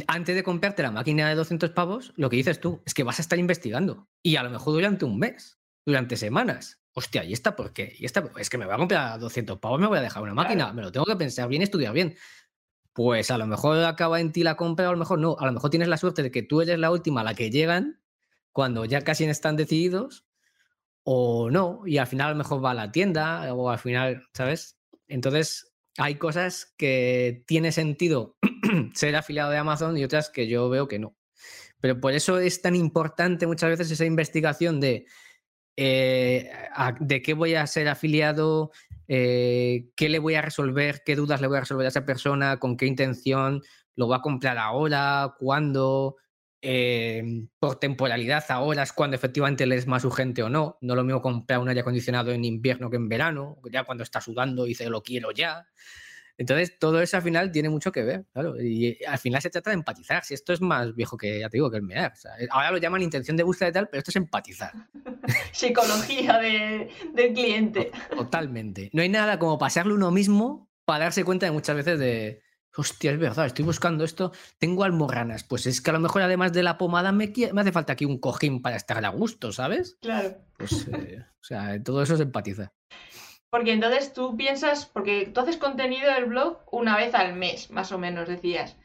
Speaker 3: antes de comprarte la máquina de 200 pavos, lo que dices tú es que vas a estar investigando y a lo mejor durante un mes, durante semanas. Hostia, ¿y esta por qué? ¿Y esta? Es que me voy a comprar 200 pavos, me voy a dejar una máquina, me lo tengo que pensar bien, estudiar bien pues a lo mejor acaba en ti la compra o a lo mejor no. A lo mejor tienes la suerte de que tú eres la última a la que llegan cuando ya casi están decididos o no. Y al final a lo mejor va a la tienda o al final, ¿sabes? Entonces, hay cosas que tiene sentido ser afiliado de Amazon y otras que yo veo que no. Pero por eso es tan importante muchas veces esa investigación de eh, de qué voy a ser afiliado, eh, qué le voy a resolver, qué dudas le voy a resolver a esa persona, con qué intención, lo va a comprar ahora, cuándo, eh, por temporalidad ahora es cuando efectivamente le es más urgente o no. No lo mismo comprar un aire acondicionado en invierno que en verano, ya cuando está sudando y dice lo quiero ya. Entonces, todo eso al final tiene mucho que ver, claro. Y eh, al final se trata de empatizar. Si esto es más viejo que, ya te digo, que el MEAR. Eh, ahora lo llaman intención de búsqueda y tal, pero esto es empatizar.
Speaker 1: Psicología del cliente.
Speaker 3: Totalmente. No hay nada como pasarle uno mismo para darse cuenta de muchas veces de, hostia, es verdad, estoy buscando esto, tengo almorranas. Pues es que a lo mejor además de la pomada me, me hace falta aquí un cojín para estar a gusto, ¿sabes?
Speaker 1: Claro.
Speaker 3: Pues, eh, o sea, todo eso es empatizar.
Speaker 1: Porque entonces tú piensas, porque tú haces contenido del blog una vez al mes, más o menos, decías.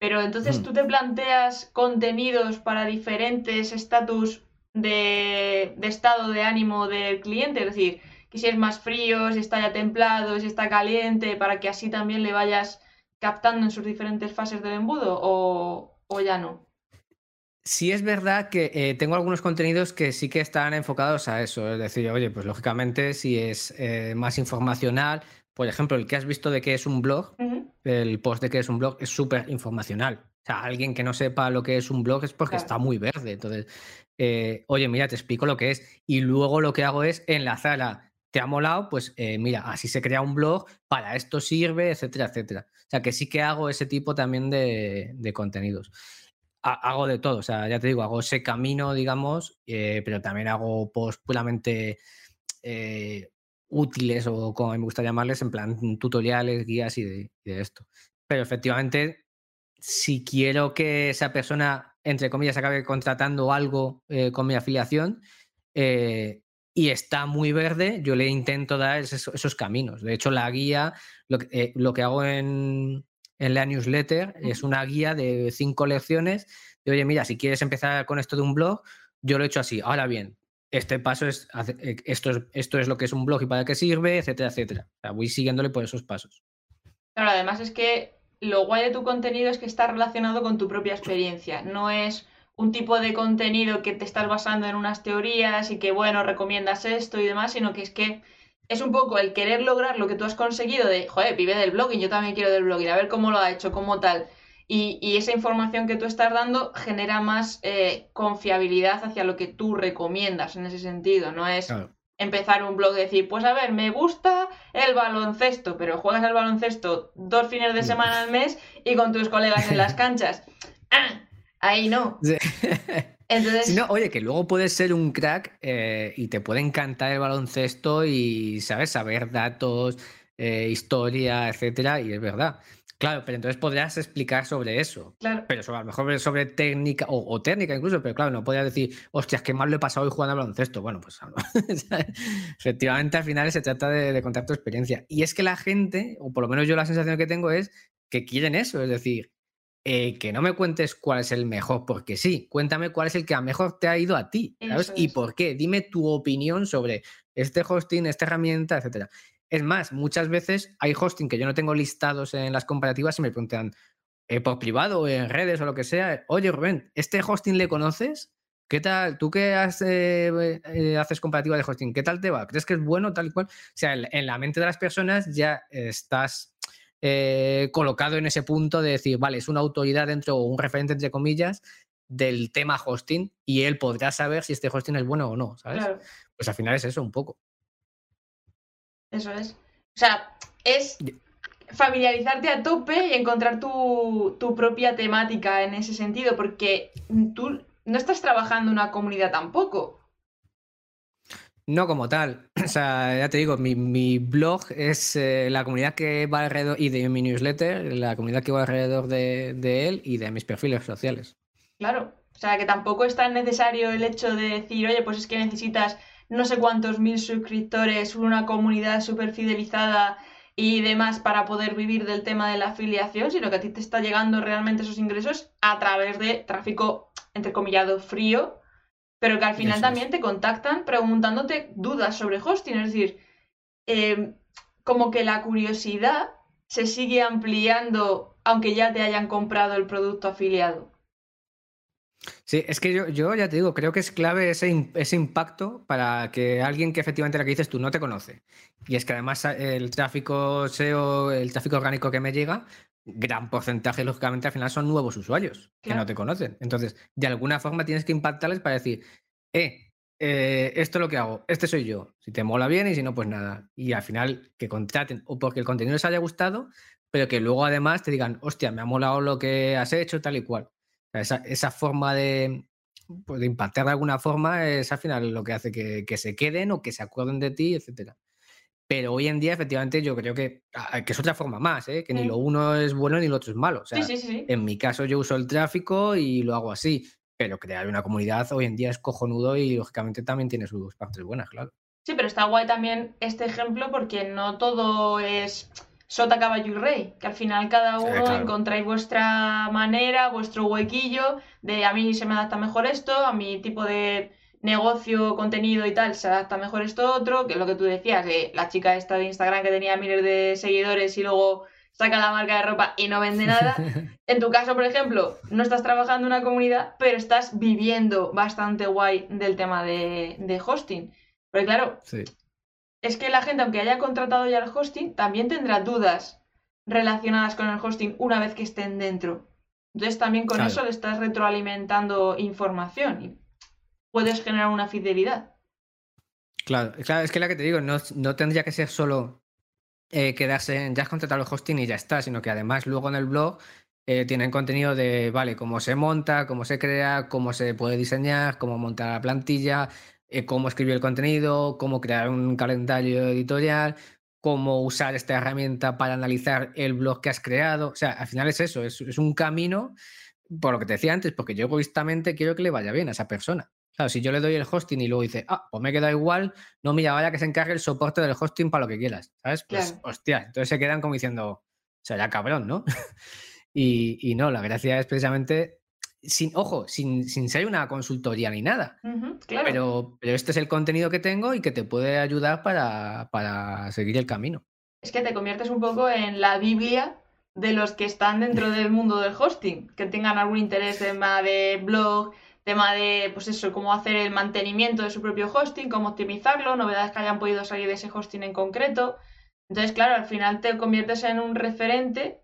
Speaker 1: Pero entonces tú te planteas contenidos para diferentes estatus de, estado de ánimo del cliente, es decir, que si es más frío, si está ya templado, si está caliente, para que así también le vayas captando en sus diferentes fases del embudo o, o ya no.
Speaker 3: Sí es verdad que eh, tengo algunos contenidos que sí que están enfocados a eso. Es decir, oye, pues lógicamente si es eh, más informacional, por ejemplo, el que has visto de qué es un blog, el post de qué es un blog es súper informacional. O sea, alguien que no sepa lo que es un blog es porque está muy verde. Entonces, eh, oye, mira, te explico lo que es. Y luego lo que hago es enlazar a, ¿te ha molado? Pues mira, así se crea un blog, para esto sirve, etcétera, etcétera. O sea, que sí que hago ese tipo también de, de contenidos hago de todo, o sea, ya te digo, hago ese camino, digamos, eh, pero también hago posts puramente eh, útiles o como me gusta llamarles, en plan tutoriales, guías y de, esto. Pero efectivamente, si quiero que esa persona, entre comillas, acabe contratando algo eh, con mi afiliación y está muy verde, yo le intento dar esos, caminos. De hecho, la guía, lo lo que hago en, en la newsletter. Es una guía de cinco lecciones de, oye, mira, si quieres empezar con esto de un blog, yo lo he hecho así. Ahora bien, este paso es, eh, esto es, esto es lo que es un blog y para qué sirve, etcétera, etcétera. O sea, voy siguiéndole por esos pasos.
Speaker 1: Claro, además es que lo guay de tu contenido es que está relacionado con tu propia experiencia. No es un tipo de contenido que te estás basando en unas teorías y que, bueno, recomiendas esto y demás, sino que es que es un poco el querer lograr lo que tú has conseguido de, joder, vive del blogging, yo también quiero del blogging, a ver cómo lo ha hecho, cómo tal. Y, esa información que tú estás dando genera más eh, confiabilidad hacia lo que tú recomiendas en ese sentido. No es empezar un blog y decir, pues a ver, me gusta el baloncesto, pero juegas el baloncesto dos fines de semana al mes y con tus colegas en las canchas. Ah, ahí no.
Speaker 3: Si no, oye, que luego puedes ser un crack eh, y te puede encantar el baloncesto y, ¿sabes? Saber datos, eh, historia, etcétera, y es verdad. Claro, pero entonces podrías explicar sobre eso.
Speaker 1: Claro.
Speaker 3: Pero sobre, a lo mejor sobre técnica, o, técnica incluso, pero claro, no podrías decir, hostias, qué mal lo he pasado hoy jugando al baloncesto. Bueno, pues efectivamente al final se trata de, de, contar tu experiencia. Y es que la gente, o por lo menos yo la sensación que tengo es que quieren eso, es decir, eh, que no me cuentes cuál es el mejor, porque sí, cuéntame cuál es el que a mejor te ha ido a ti, ¿sabes? Y por qué. Dime tu opinión sobre este hosting, esta herramienta, etcétera. Es más, muchas veces hay hosting que yo no tengo listados en las comparativas y me preguntan eh, por privado o en redes o lo que sea, oye Rubén, ¿este hosting le conoces? ¿Qué tal? ¿Tú qué eh, haces comparativa de hosting? ¿Qué tal te va? ¿Crees que es bueno tal y cual? O sea, en la mente de las personas ya estás eh, colocado en ese punto de decir, vale, es una autoridad dentro o un referente, entre comillas, del tema hosting y él podrá saber si este hosting es bueno o no, ¿sabes? Pues al final es eso un poco.
Speaker 1: Eso es. O sea, es familiarizarte a tope y encontrar tu, tu propia temática en ese sentido, porque tú no estás trabajando una comunidad tampoco.
Speaker 3: No como tal. O sea, ya te digo, mi, blog es eh, la comunidad que va alrededor, y de mi newsletter, la comunidad que va alrededor de, él y de mis perfiles sociales.
Speaker 1: Claro. O sea, que tampoco es tan necesario el hecho de decir, oye, pues es que necesitas no sé cuántos mil suscriptores, una comunidad súper fidelizada y demás para poder vivir del tema de la afiliación, sino que a ti te está llegando realmente esos ingresos a través de tráfico, entrecomillado, frío, pero que al final también te contactan preguntándote dudas sobre hosting. Es decir, em, como que la curiosidad se sigue ampliando aunque ya te hayan comprado el producto afiliado.
Speaker 3: Sí, es que yo, yo ya te digo, creo que es clave ese, ese, impacto para que alguien que efectivamente la que dices tú no te conoce. Y es que además eh, el tráfico SEO, el tráfico orgánico que me llega, gran porcentaje, lógicamente, al final son nuevos usuarios que no te conocen. Entonces, de alguna forma tienes que impactarles para decir, eh, eh, esto es lo que hago, este soy yo. Si te mola bien y si no, pues nada. Y al final que contraten o porque el contenido les haya gustado, pero que luego además te digan, hostia, me ha molado lo que has hecho, tal y cual. esa, forma de, pues, de impactar de alguna forma es al final lo que hace que, que se queden o que se acuerden de ti, etcétera. Pero hoy en día, efectivamente, yo creo que, ah, que es otra forma más, ¿eh? que ni lo uno es bueno ni lo otro es malo. O sea,
Speaker 1: sí, sí, sí.
Speaker 3: En mi caso, yo uso el tráfico y lo hago así. Pero crear una comunidad hoy en día es cojonudo y lógicamente también tiene sus partes buenas, claro.
Speaker 1: Sí, pero está guay también este ejemplo porque no todo es sota, caballo y rey, que al final cada uno encontráis vuestra manera, vuestro huequillo de a mí se me adapta mejor esto, a mi tipo de negocio, contenido y tal, se adapta mejor esto otro, que es lo que tú decías, de la chica esta de Instagram que tenía miles de seguidores y luego saca la marca de ropa y no vende nada. En tu caso, por ejemplo, no estás trabajando en una comunidad, pero estás viviendo bastante guay del tema de, hosting. Porque claro, es que la gente, aunque haya contratado ya el hosting, también tendrá dudas relacionadas con el hosting una vez que estén dentro. Entonces también con eso le estás retroalimentando información puedes generar una fidelidad.
Speaker 3: Claro, claro, es que la que te digo, no, tendría que ser solo eh, quedarse en ya has contratado el hosting y ya está, sino que además luego en el blog eh, tienen contenido de, vale, cómo se monta, cómo se crea, cómo se puede diseñar, cómo montar la plantilla, eh, cómo escribir el contenido, cómo crear un calendario editorial, cómo usar esta herramienta para analizar el blog que has creado. O sea, al final es eso, es, es un camino, por lo que te decía antes, porque yo egoístamente quiero que le vaya bien a esa persona. Claro, si yo le doy el hosting y luego dice, ah, pues me queda igual, no, mira, vaya que se encargue el soporte del hosting para lo que quieras, ¿sabes? Pues, hostia, entonces se quedan como diciendo, ya cabrón, ¿no? y, no, la gracia es precisamente, sin, ojo, sin, sin ser una consultoría ni nada, pero, pero este es el contenido que tengo y que te puede ayudar para, para seguir el camino.
Speaker 1: Es que te conviertes un poco en la Biblia de los que están dentro del mundo del hosting, que tengan algún interés en tema de blog, tema de, pues eso, cómo hacer el mantenimiento de su propio hosting, cómo optimizarlo, novedades que hayan podido salir de ese hosting en concreto. Entonces, claro, al final te conviertes en un referente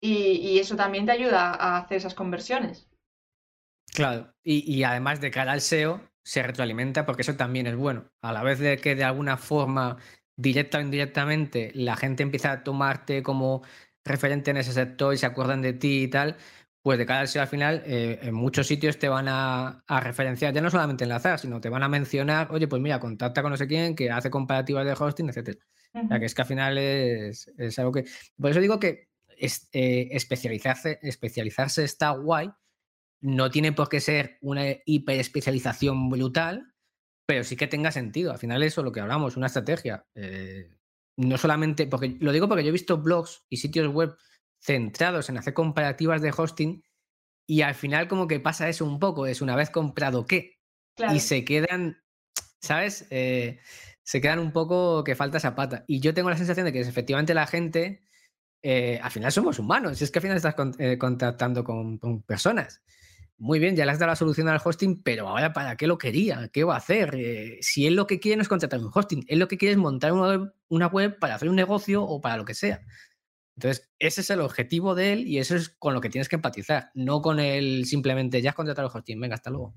Speaker 1: y, eso también te ayuda a hacer esas conversiones.
Speaker 3: Claro, y, además de cara al SEO, se retroalimenta porque eso también es bueno. A la vez de que de alguna forma, directa o indirectamente, la gente empieza a tomarte como referente en ese sector y se acuerdan de ti y tal, pues de cara al SEO al final, eh, en muchos sitios te van a, referenciar, ya no solamente enlazar, sino te van a mencionar, oye, pues mira, contacta con no sé quién que hace comparativas de hosting, etc. O sea, que es que al final es, algo que... Por eso digo que eh, especializarse, especializarse está guay, no tiene por qué ser una hiperespecialización brutal, pero sí que tenga sentido. Al final eso es lo que hablamos, una estrategia. Eh, no solamente, porque lo digo porque yo he visto blogs y sitios web centrados en hacer comparativas de hosting y al final como que pasa eso un poco, es una vez comprado qué. Y se quedan, ¿sabes? Eh, se quedan un poco que falta esa pata. Y yo tengo la sensación de que efectivamente la gente, eh, al final somos humanos, es que al final estás eh, contactando con, personas. Muy bien, ya le has dado la solución al hosting, pero ahora ¿para qué lo quería? ¿Qué va a hacer? si él lo que quiere no es contratar un hosting, él lo que quiere es montar una web para hacer un negocio o para lo que sea. Entonces, ese es el objetivo de él y eso es con lo que tienes que empatizar, no con el simplemente ya has contratado el hosting, venga, hasta luego.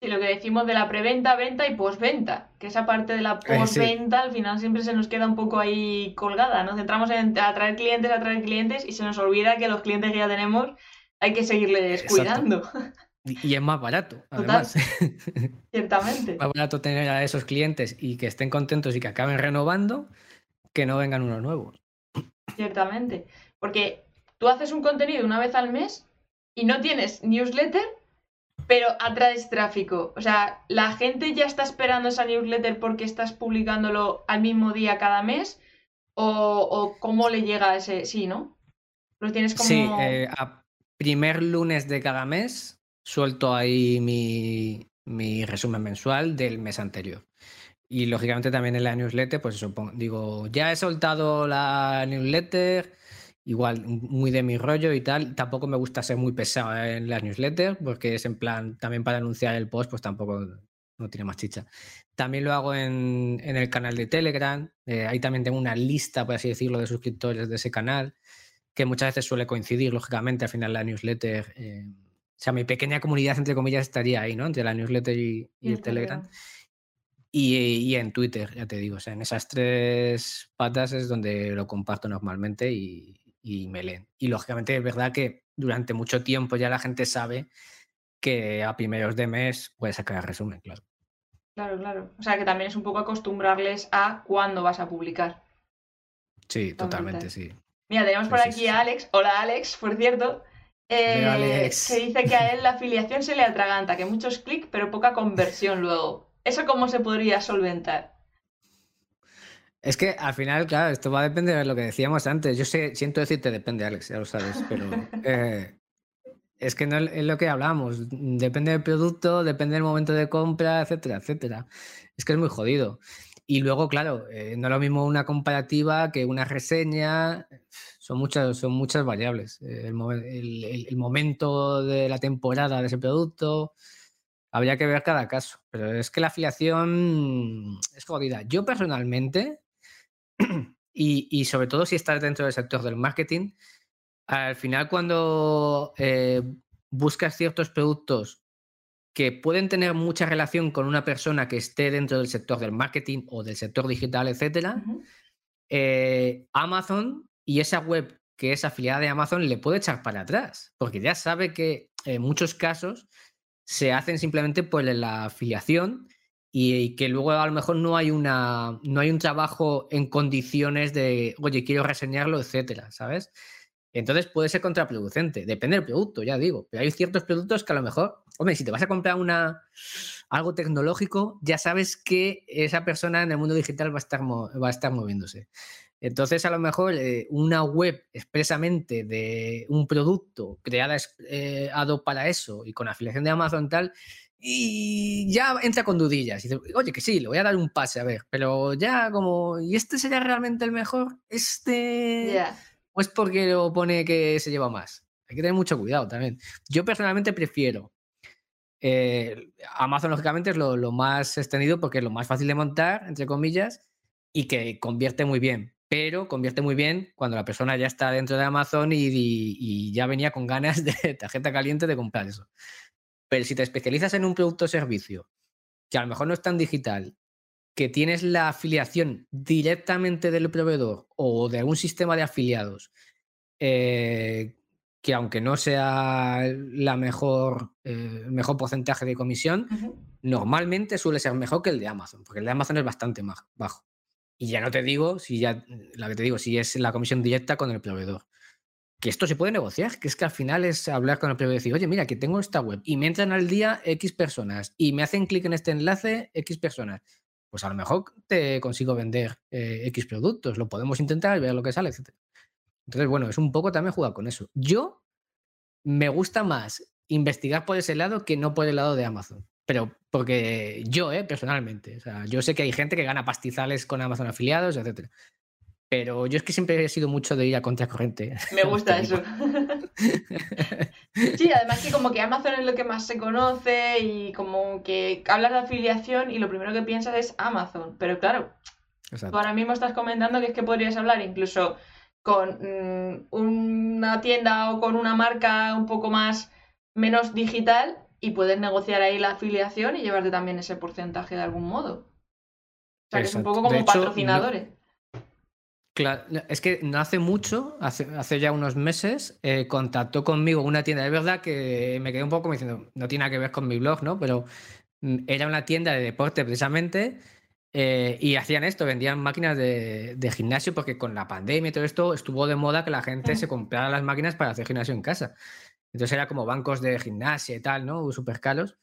Speaker 1: Sí, lo que decimos de la preventa, venta y postventa, que esa parte de la eh, postventa al final siempre se nos queda un poco ahí colgada. Nos centramos en atraer clientes, atraer clientes y se nos olvida que los clientes que ya tenemos hay que seguirles cuidando.
Speaker 3: Y es más barato, además.
Speaker 1: Ciertamente.
Speaker 3: Es más barato tener a esos clientes y que estén contentos y que acaben renovando que no vengan unos nuevos.
Speaker 1: Ciertamente. Porque tú haces un contenido una vez al mes y no tienes newsletter, pero atraes tráfico. O sea, la gente ya está esperando esa newsletter porque estás publicándolo al mismo día cada mes. O, cómo le llega ese. Sí, ¿no? Lo tienes como.
Speaker 3: Sí, eh, a primer lunes de cada mes suelto ahí mi, mi resumen mensual del mes anterior. Y lógicamente también en la newsletter, pues eso, digo, ya he soltado la newsletter, igual muy de mi rollo y tal. Tampoco me gusta ser muy pesado en las newsletters, porque es en plan, también para anunciar el post, pues tampoco no tiene más chicha. También lo hago en, el canal de Telegram. Eh, ahí también tengo una lista, por así decirlo, de suscriptores de ese canal, que muchas veces suele coincidir, lógicamente, al final la newsletter. Eh, o sea, mi pequeña comunidad, entre comillas, estaría ahí, ¿no? Entre la newsletter y, el Telegram. Y, en Twitter, ya te digo. O sea, en esas tres patas es donde lo comparto normalmente y, y me leen. Y lógicamente es verdad que durante mucho tiempo ya la gente sabe que a primeros de mes puede sacar el resumen, claro.
Speaker 1: Claro, claro. O sea que también es un poco acostumbrarles a cuándo vas a publicar.
Speaker 3: Sí, totalmente, sí.
Speaker 1: Mira, tenemos por aquí a Alex. Hola Alex, por cierto. Eh, que dice que a él la afiliación se le atraganta, que muchos clics pero poca conversión luego. ¿Eso cómo se podría solventar?
Speaker 3: Es que al final, claro, esto va a depender de lo que decíamos antes. Yo sé, siento decirte depende, Alex, ya lo sabes, pero eh, es que no es lo que hablamos. Depende del producto, depende del momento de compra, etcétera, etcétera. Es que es muy jodido. Y luego, claro, eh, no es lo mismo una comparativa que una reseña. Son muchas, son muchas variables. El, momento de la temporada de ese producto. Habría que ver cada caso. Pero es que la afiliación es jodida. Yo personalmente, y, y sobre todo si estás dentro del sector del marketing, al final cuando eh, buscas ciertos productos que pueden tener mucha relación con una persona que esté dentro del sector del marketing o del sector digital, etcétera, eh, Amazon y esa web que es afiliada de Amazon le puede echar para atrás, porque ya sabe que en muchos casos se hacen simplemente por la afiliación y, que luego a lo mejor no hay una no hay un trabajo en condiciones de, oye, quiero reseñarlo, etcétera, ¿sabes? Entonces puede ser contraproducente, depende del producto, ya digo, pero hay ciertos productos que a lo mejor, hombre, si te vas a comprar una, algo tecnológico, ya sabes que esa persona en el mundo digital va a estar, va a estar moviéndose. Entonces, a lo mejor eh, una web expresamente de un producto creada eh, para eso y con afiliación de Amazon tal, y ya entra con dudillas. Y oye, que sí, le voy a dar un pase, a ver, pero ya como, ¿y este sería realmente el mejor? Este pues porque lo pone que se lleva más. Hay que tener mucho cuidado también. Yo personalmente prefiero. Eh, Amazon, lógicamente, es lo, más extendido porque es lo más fácil de montar, entre comillas, y que convierte muy bien. Pero convierte muy bien cuando la persona ya está dentro de Amazon y, ya venía con ganas de tarjeta caliente de comprar eso. Pero si te especializas en un producto o servicio que a lo mejor no es tan digital que tienes la afiliación directamente del proveedor o de algún sistema de afiliados, eh, que aunque no sea la mejor, eh, el mejor porcentaje de comisión, normalmente suele ser mejor que el de Amazon, porque el de Amazon es bastante más bajo. Y ya no te digo, si ya, la que te digo, si es la comisión directa con el proveedor. Que esto se puede negociar, que es que al final es hablar con el proveedor y decir, oye, mira, que tengo esta web y me entran al día X personas y me hacen clic en este enlace X personas pues a lo mejor te consigo vender eh, X productos, lo podemos intentar y ver lo que sale, etc. Entonces, bueno, es un poco también jugar con eso. Yo me gusta más investigar por ese lado que no por el lado de Amazon. Pero porque yo, eh, personalmente, o sea, yo sé que hay gente que gana pastizales con Amazon afiliados, etcétera. Pero yo es que siempre he sido mucho de ir a contracorriente.
Speaker 1: Me gusta eso. sí, además que como que Amazon es lo que más se conoce y como que hablas de afiliación y lo primero que piensas es Amazon. Pero claro, ahora mismo estás comentando que es que podrías hablar incluso con mm, una tienda o con una marca un poco más menos digital y puedes negociar ahí la afiliación y llevarte también ese porcentaje de algún modo. O sea, que es un poco como patrocinadores.
Speaker 3: Claro, es que no hace mucho, hace, hace ya unos meses, eh, contactó conmigo una tienda. Es verdad que me quedé un poco diciendo, no tiene nada que ver con mi blog, ¿no? Pero mm, era una tienda de deporte precisamente eh, y hacían esto, vendían máquinas de, gimnasio porque con la pandemia y todo esto estuvo de moda que la gente se comprara las máquinas para hacer gimnasio en casa. Entonces era como bancos de gimnasia y tal, ¿no? Súper caros.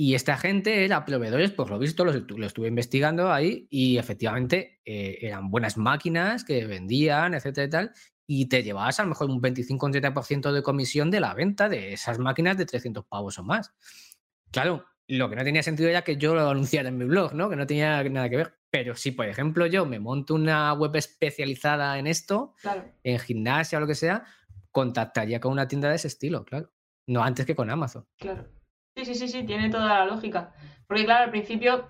Speaker 3: Y esta gente era proveedores, por lo visto, lo, estuve investigando ahí y efectivamente eh, eran buenas máquinas que vendían, etcétera y tal, y te llevabas a lo mejor un 25 o 30% de comisión de la venta de esas máquinas de 300 pavos o más. Claro, lo que no tenía sentido era que yo lo anunciara en mi blog, ¿no? Que no tenía nada que ver. Pero si, por ejemplo, yo me monto una web especializada en esto, en gimnasia o lo que sea, contactaría con una tienda de ese estilo, claro. No antes que con Amazon.
Speaker 1: Claro. Sí, sí, sí, sí, tiene toda la lógica. Porque claro, al principio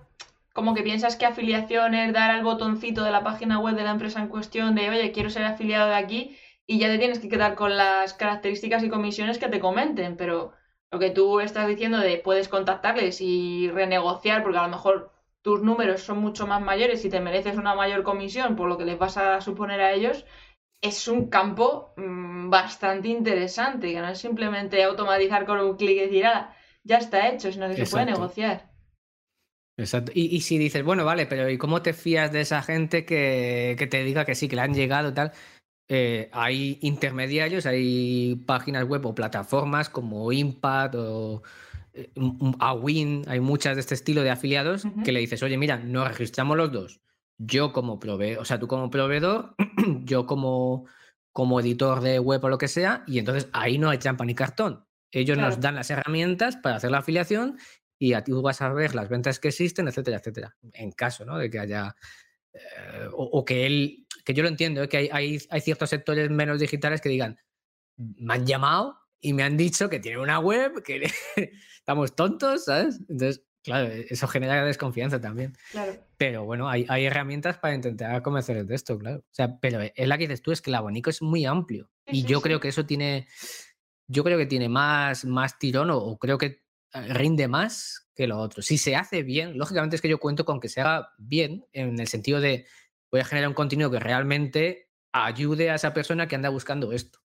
Speaker 1: como que piensas que afiliación es dar al botoncito de la página web de la empresa en cuestión de, oye, quiero ser afiliado de aquí y ya te tienes que quedar con las características y comisiones que te comenten, pero lo que tú estás diciendo de puedes contactarles y renegociar, porque a lo mejor tus números son mucho más mayores y te mereces una mayor comisión por lo que les vas a suponer a ellos, es un campo mm, bastante interesante, que no es simplemente automatizar con un clic y decir, ah, ya está hecho, sino que se puede negociar.
Speaker 3: Exacto. Y, si dices, bueno, vale, pero ¿y cómo te fías de esa gente que, que te diga que sí, que le han llegado tal? Eh, hay intermediarios, hay páginas web o plataformas como Impact o eh, Awin, hay muchas de este estilo de afiliados que le dices, oye, mira, nos registramos los dos. Yo como proveedor, o sea, tú como proveedor, yo como, como editor de web o lo que sea, y entonces ahí no hay trampa ni cartón. Ellos nos dan las herramientas para hacer la afiliación y a ti vas a ver las ventas que existen, etcétera, etcétera. En caso, ¿no? De que haya. Eh, o, que él. Que yo lo entiendo, ¿eh? que hay, hay, hay, ciertos sectores menos digitales que digan. Me han llamado y me han dicho que tienen una web, que estamos tontos, ¿sabes? Entonces, claro, e, eso genera desconfianza también.
Speaker 1: Claro.
Speaker 3: Pero bueno, hay, hay herramientas para intentar convencerles de esto, claro. O sea, pero es la que dices tú, es que el abanico es muy amplio. y yo creo que eso tiene. Yo creo que tiene más, más tirón, o, creo que eh, rinde más que lo otro. Si se hace bien, lógicamente es que yo cuento con que se haga bien, en el sentido de voy a generar un contenido que realmente ayude a esa persona que anda buscando esto.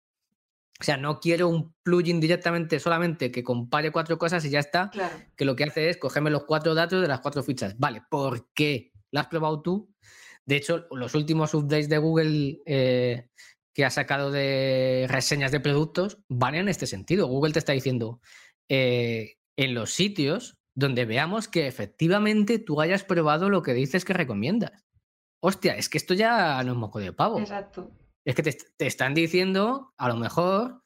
Speaker 3: O sea, no quiero un plugin directamente solamente que compare cuatro cosas y ya está, que lo que hace es cogerme los cuatro datos de las cuatro fichas. Vale, ¿por qué? ¿Lo has probado tú? De hecho, los últimos updates de Google eh, que ha sacado de reseñas de productos van en este sentido. Google te está diciendo, eh, en los sitios donde veamos que efectivamente tú hayas probado lo que dices que recomiendas. Hostia, es que esto ya no es moco de pavo.
Speaker 1: Exacto.
Speaker 3: Es que te, están diciendo, a lo mejor,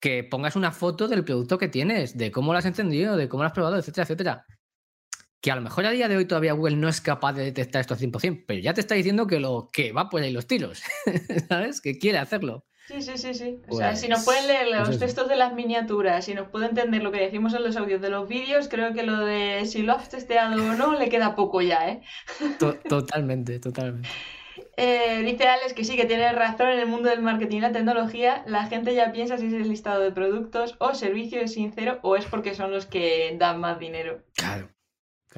Speaker 3: que pongas una foto del producto que tienes, de cómo lo has entendido, de cómo lo has probado, etcétera, etcétera. Que a lo mejor a día de hoy todavía Google no es capaz de detectar esto al 100%, pero ya te está diciendo que lo que va por ahí los tiros, ¿sabes? Que quiere hacerlo.
Speaker 1: Sí, sí, sí, sí. O sea, si nos pueden leer los textos de las miniaturas, si nos puede entender lo que decimos en los audios de los vídeos, creo que lo de si lo has testeado o no le queda poco ya, ¿eh?
Speaker 3: totalmente, totalmente.
Speaker 1: Eh, dice Alex que sí, que tiene razón en el mundo del marketing y la tecnología. La gente ya piensa si es el listado de productos o servicio es sincero o es porque son los que dan más dinero.
Speaker 3: Claro.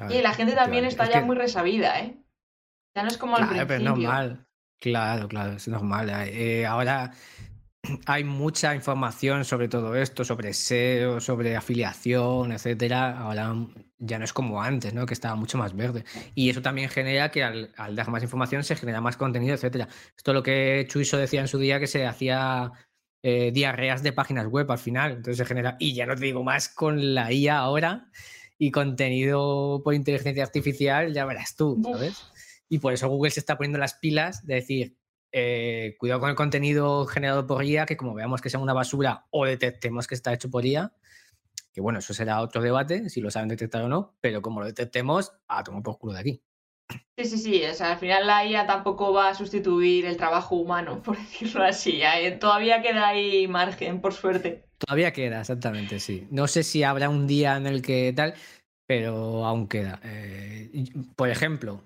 Speaker 1: Y la gente también está ya muy resabida, ¿eh? Ya no es como al principio. Pero
Speaker 3: normal. Claro, claro, es normal. Eh, ahora hay mucha información sobre todo esto, sobre SEO, sobre afiliación, etcétera. Ahora ya no es como antes, ¿no? Que estaba mucho más verde. Y eso también genera que al, dar más información se genera más contenido, etcétera. Esto es lo que Chuiso decía en su día que se hacía eh, diarreas de páginas web al final. Entonces se genera. Y ya no te digo más con la IA ahora y contenido por inteligencia artificial, ya verás tú, ¿sabes? Y por eso Google se está poniendo las pilas de decir, eh, cuidado con el contenido generado por IA, que como veamos que sea una basura o detectemos que está hecho por IA, que bueno, eso será otro debate, si lo saben detectar o no, pero como lo detectemos, a tomar por culo de aquí.
Speaker 1: Sí, sí, sí, o sea, al final la IA tampoco va a sustituir el trabajo humano, por decirlo así. Todavía queda ahí margen, por suerte.
Speaker 3: Todavía queda, exactamente, sí. No sé si habrá un día en el que tal, pero aún queda. Eh, por ejemplo,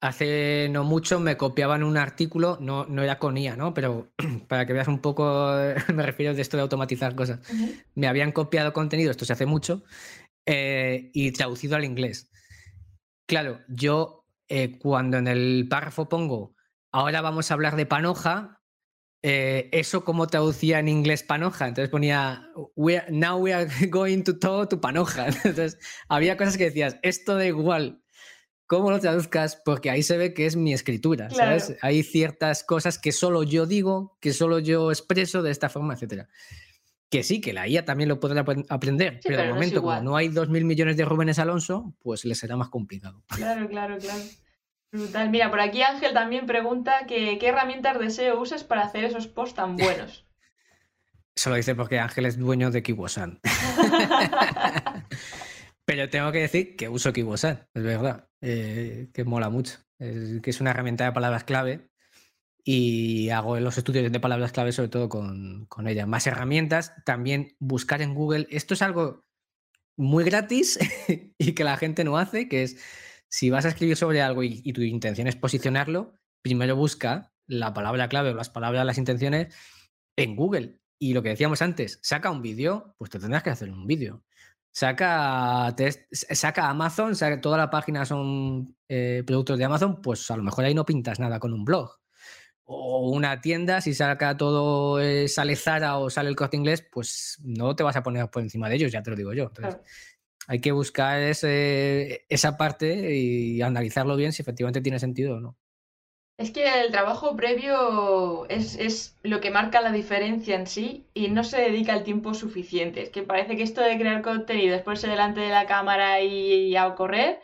Speaker 3: hace no mucho me copiaban un artículo, no, no era con IA, ¿no? Pero para que veas un poco, me refiero de esto de automatizar cosas. Me habían copiado contenido, esto se hace mucho, eh, y traducido al inglés. Claro, yo eh, cuando en el párrafo pongo, ahora vamos a hablar de panoja, eh, eso como traducía en inglés panoja. Entonces ponía, now we are going to talk to panoja. Entonces había cosas que decías, esto da igual cómo lo traduzcas, porque ahí se ve que es mi escritura, ¿sabes? Hay ciertas cosas que solo yo digo, que solo yo expreso de esta forma, etcétera. Que sí, que la IA también lo podrá aprender, pero, de momento, como no hay dos mil millones de Rubénes Alonso, pues le será más complicado.
Speaker 1: Claro, claro, claro. Brutal. Mira, por aquí Ángel también pregunta que, qué herramientas de SEO usas para hacer esos posts tan buenos.
Speaker 3: Eso lo dice porque Ángel es dueño de Kiwosan. Pero tengo que decir que uso KiboSat, es verdad, eh, que mola mucho. que es una herramienta de palabras clave y hago los estudios de palabras clave sobre todo con, con ella. Más herramientas, también buscar en Google. Esto es algo muy gratis y que la gente no hace, que es si vas a escribir sobre algo y, tu intención es posicionarlo, primero busca la palabra clave o las palabras, las intenciones en Google. Y lo que decíamos antes, saca un vídeo, pues te tendrás que hacer un vídeo. Saca, saca Amazon, saca, toda la página son eh, productos de Amazon, pues a lo mejor ahí no pintas nada con un blog o una tienda, si saca todo, eh, sale Zara o sale el corte inglés, pues no te vas a poner por encima de ellos, ya te lo digo yo. Entonces, hay que buscar ese, esa parte y analizarlo bien si efectivamente tiene sentido o no.
Speaker 1: Es que el trabajo previo es, es, lo que marca la diferencia en sí y no se dedica el tiempo suficiente. Es que parece que esto de crear contenido, después delante de la cámara y a correr,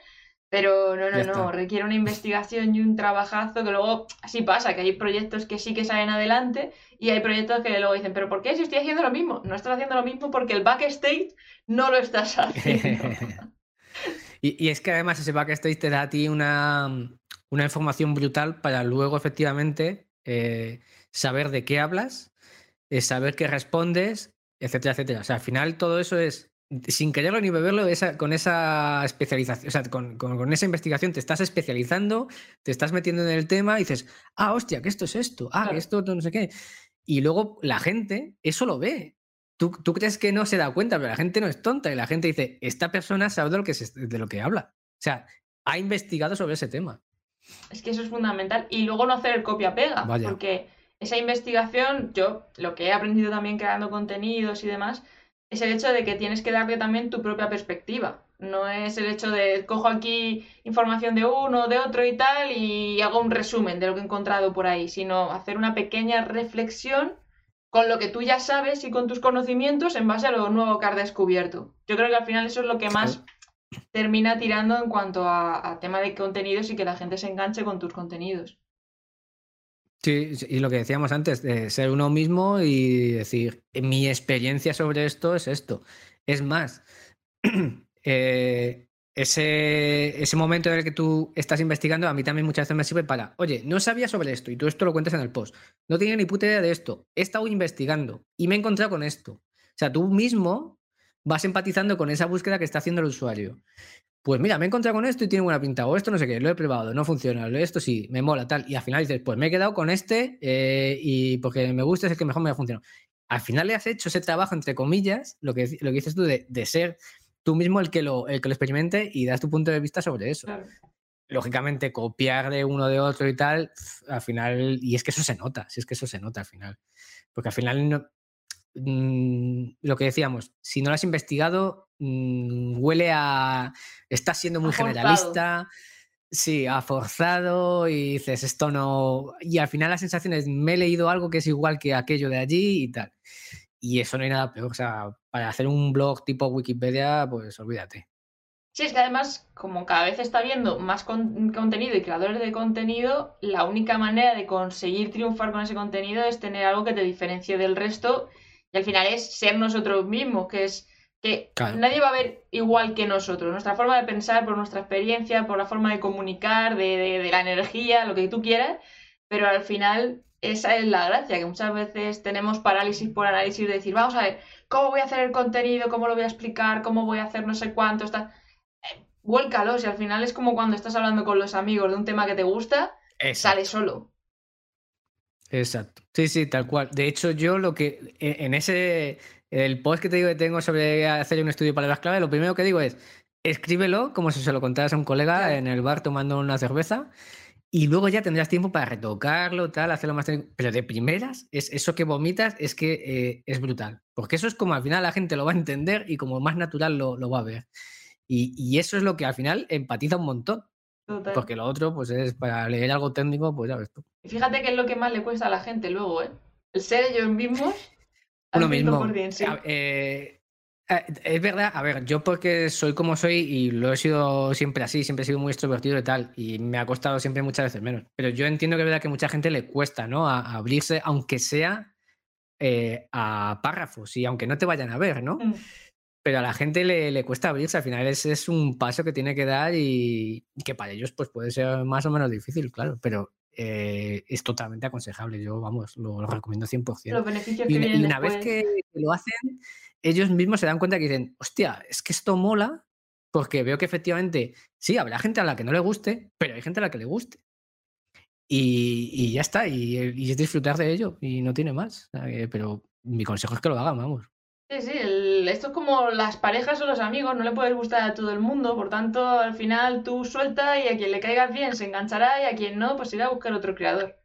Speaker 1: pero no, no, no, requiere una investigación y un trabajazo que luego así pasa, que hay proyectos que sí que salen adelante y hay proyectos que luego dicen, pero ¿por qué si estoy haciendo lo mismo? No estás haciendo lo mismo porque el backstage no lo estás haciendo.
Speaker 3: y, es que además ese backstage te da a ti una, información brutal para luego efectivamente eh, saber de qué hablas, eh, saber qué respondes, etcétera, etcétera. O sea, al final todo eso es sin quererlo ni beberlo, con esa especialización, o sea, con, esa investigación te estás especializando, te estás metiendo en el tema y dices, ah, hostia, que esto es esto, ah, que esto no sé qué. Y luego la gente eso lo ve. Tú, crees que no se da cuenta, pero la gente no es tonta y la gente dice, esta persona sabe de lo que, de lo que habla. O sea, ha investigado sobre ese tema.
Speaker 1: Es que eso es fundamental. Y luego no hacer el copia-pega, porque esa investigación, yo lo que he aprendido también creando contenidos y demás, es el hecho de que tienes que darle también tu propia perspectiva. No es el hecho de cojo aquí información de uno, de otro y tal y hago un resumen de lo que he encontrado por ahí, sino hacer una pequeña reflexión con lo que tú ya sabes y con tus conocimientos en base a lo nuevo que has descubierto. Yo creo que al final eso es lo que más termina tirando en cuanto a, a tema de contenidos y que la gente se enganche con tus contenidos.
Speaker 3: Sí, y lo que decíamos antes, de ser uno mismo y decir, mi experiencia sobre esto es esto. Es más, eh, ese, ese momento en el que tú estás investigando, a mí también muchas veces me sirve para, oye, no sabía sobre esto y tú esto lo cuentas en el post. No tenía ni puta idea de esto. He estado investigando y me he encontrado con esto. O sea, tú mismo vas empatizando con esa búsqueda que está haciendo el usuario pues mira, me he encontrado con esto y tiene buena pinta, o esto no sé qué, lo he probado, no funciona, esto sí, me mola, tal. Y al final dices, pues me he quedado con este eh, y porque me gusta es el que mejor me ha funcionado. Al final le has hecho ese trabajo, entre comillas, lo que, lo que dices tú, de, ser tú mismo el que, lo, el que lo experimente y das tu punto de vista sobre eso. Lógicamente, copiar de uno de otro y tal, al final, y es que eso se nota, si es que eso se nota al final. Porque al final no, Mm, lo que decíamos, si no lo has investigado, mm, huele a. Estás siendo muy generalista. Sí, ha forzado y dices, esto no. Y al final la sensación es, me he leído algo que es igual que aquello de allí y tal. Y eso no hay nada peor. O sea, para hacer un blog tipo Wikipedia, pues olvídate.
Speaker 1: Sí, es que además, como cada vez está viendo más contenido y creadores de contenido, la única manera de conseguir triunfar con ese contenido es tener algo que te diferencie del resto y al final es ser nosotros mismos, que es que nadie va a ver igual que nosotros. Nuestra forma de pensar, por nuestra experiencia, por la forma de comunicar, de, la energía, lo que tú quieras, pero al final esa es la gracia, que muchas veces tenemos parálisis por análisis de decir, vamos a ver, ¿cómo voy a hacer el contenido? ¿Cómo lo voy a explicar? ¿Cómo voy a hacer no sé cuánto? Está... Eh, vuélcalo, si al final es como cuando estás hablando con los amigos de un tema que te gusta, sale solo.
Speaker 3: Exacto. Sí, sí, tal cual. De hecho, yo lo que e, en ese el post que te digo que tengo sobre hacer un estudio de palabras clave, lo primero que digo es escríbelo como si se lo contaras a un colega en el bar tomando una cerveza y luego ya tendrás tiempo para retocarlo, tal, hacerlo más Pero de primeras, es eso que vomitas es que eh, es brutal. Porque eso es como al final la gente lo va a entender y como más natural lo, lo va a ver. Y, y, eso es lo que al final empatiza un montón. Porque lo otro, pues es para leer algo técnico, pues ya ves tú.
Speaker 1: Y fíjate que es lo que más le cuesta a la gente luego, ¿eh? El ser ellos mismos.
Speaker 3: Lo mismo. Eh, eh, es verdad, a ver, yo porque soy como soy y lo he sido siempre así, siempre he sido muy extrovertido y tal, y me ha costado siempre muchas veces menos. Pero yo entiendo que es verdad que mucha gente le cuesta, ¿no? A, abrirse, aunque sea eh, a párrafos y aunque no te vayan a ver, ¿no? Mm. Pero a la gente le, cuesta abrirse. Al final es, es, un paso que tiene que dar y que para ellos pues puede ser más o menos difícil, claro, pero eh, es totalmente aconsejable. Yo, vamos, lo, recomiendo 100%.
Speaker 1: Los beneficios
Speaker 3: y,
Speaker 1: que
Speaker 3: y una vez que lo hacen, ellos mismos se dan cuenta que dicen, hostia, es que esto mola porque veo que efectivamente, sí, habrá gente a la que no le guste, pero hay gente a la que le guste. Y, ya está, y, y, es disfrutar de ello, y no tiene más. Pero mi consejo es que lo hagan, vamos.
Speaker 1: Sí, sí, esto es como las parejas o los amigos, no le puedes gustar a todo el mundo, por tanto, al final tú suelta y a quien le caigas bien se enganchará y a quien no, pues irá a buscar otro creador.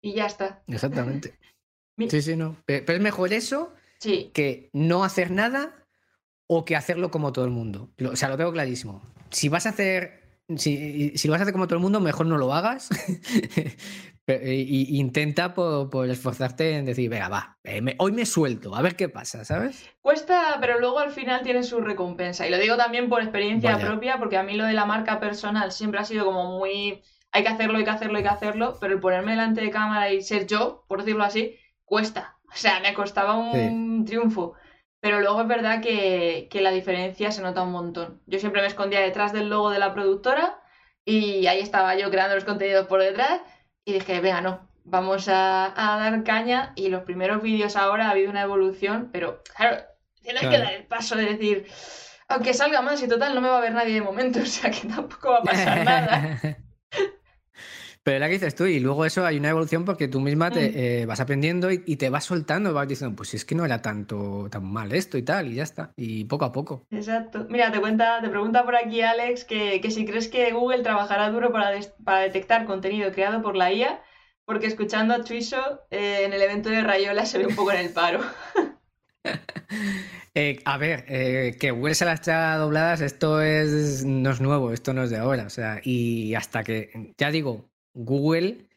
Speaker 1: Y ya está.
Speaker 3: Exactamente. sí, sí, no. Pero es mejor eso
Speaker 1: sí.
Speaker 3: que no hacer nada o que hacerlo como todo el mundo. O sea, lo tengo clarísimo. Si vas a hacer si, si, lo vas a hacer como todo el mundo, mejor no lo hagas. y, intenta por, esforzarte en decir, venga, va, eh, hoy me suelto, a ver qué pasa, ¿sabes?
Speaker 1: Cuesta, pero luego al final tiene su recompensa. Y lo digo también por experiencia propia, porque a mí lo de la marca personal siempre ha sido como muy. Hay que hacerlo, hay que hacerlo, hay que hacerlo, pero el ponerme delante de cámara y ser yo, por decirlo así, cuesta. O sea, me costaba un triunfo. Pero luego es verdad que, que la diferencia se nota un montón. Yo siempre me escondía detrás del logo de la productora y ahí estaba yo creando los contenidos por detrás y dije, venga, no, vamos a, dar caña y los primeros vídeos ahora ha habido una evolución, pero claro, tienes que dar el paso de decir, aunque salga más y total no me va a ver nadie de momento, o sea que tampoco va a pasar nada.
Speaker 3: Pero la que dices tú, y luego eso hay una evolución porque tú misma te mm. eh, vas aprendiendo y, te vas soltando, vas diciendo, pues es que no era tanto tan mal esto y tal, y ya está. Y poco a poco.
Speaker 1: Exacto. Mira, te cuenta, te pregunta por aquí Alex que, si crees que Google trabajará duro para, para, detectar contenido creado por la IA, porque escuchando a Chuiso eh, en el evento de Rayola se ve un poco en el paro.
Speaker 3: Eh, a ver, que Google se las trae dobladas, esto es, no es nuevo, esto no es de ahora. O sea, y hasta que, ya digo, Google,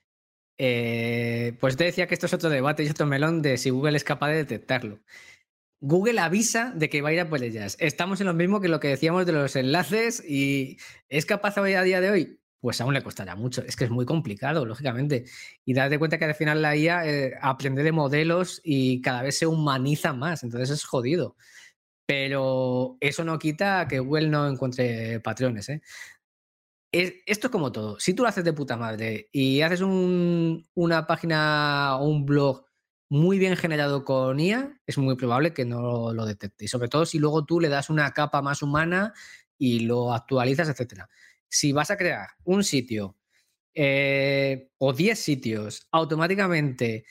Speaker 3: eh, pues te decía que esto es otro debate y otro melón de si Google es capaz de detectarlo. Google avisa de que va a ir a por ellas. Estamos en lo mismo que lo que decíamos de los enlaces y ¿es capaz hoy a día de hoy? Pues aún le costará mucho. Es que es muy complicado, lógicamente. Y date cuenta que al final la IA eh, aprende de modelos y cada vez se humaniza más. Entonces es jodido. Pero eso no quita que Google no encuentre patrones. ¿eh? Esto es como todo. Si tú lo haces de puta madre y haces una página o un blog muy bien generado con IA, es muy probable que no lo detecte. Y sobre todo si luego tú le das una capa más humana y lo actualizas, etc. Si vas a crear un sitio eh, o 10 sitios automáticamente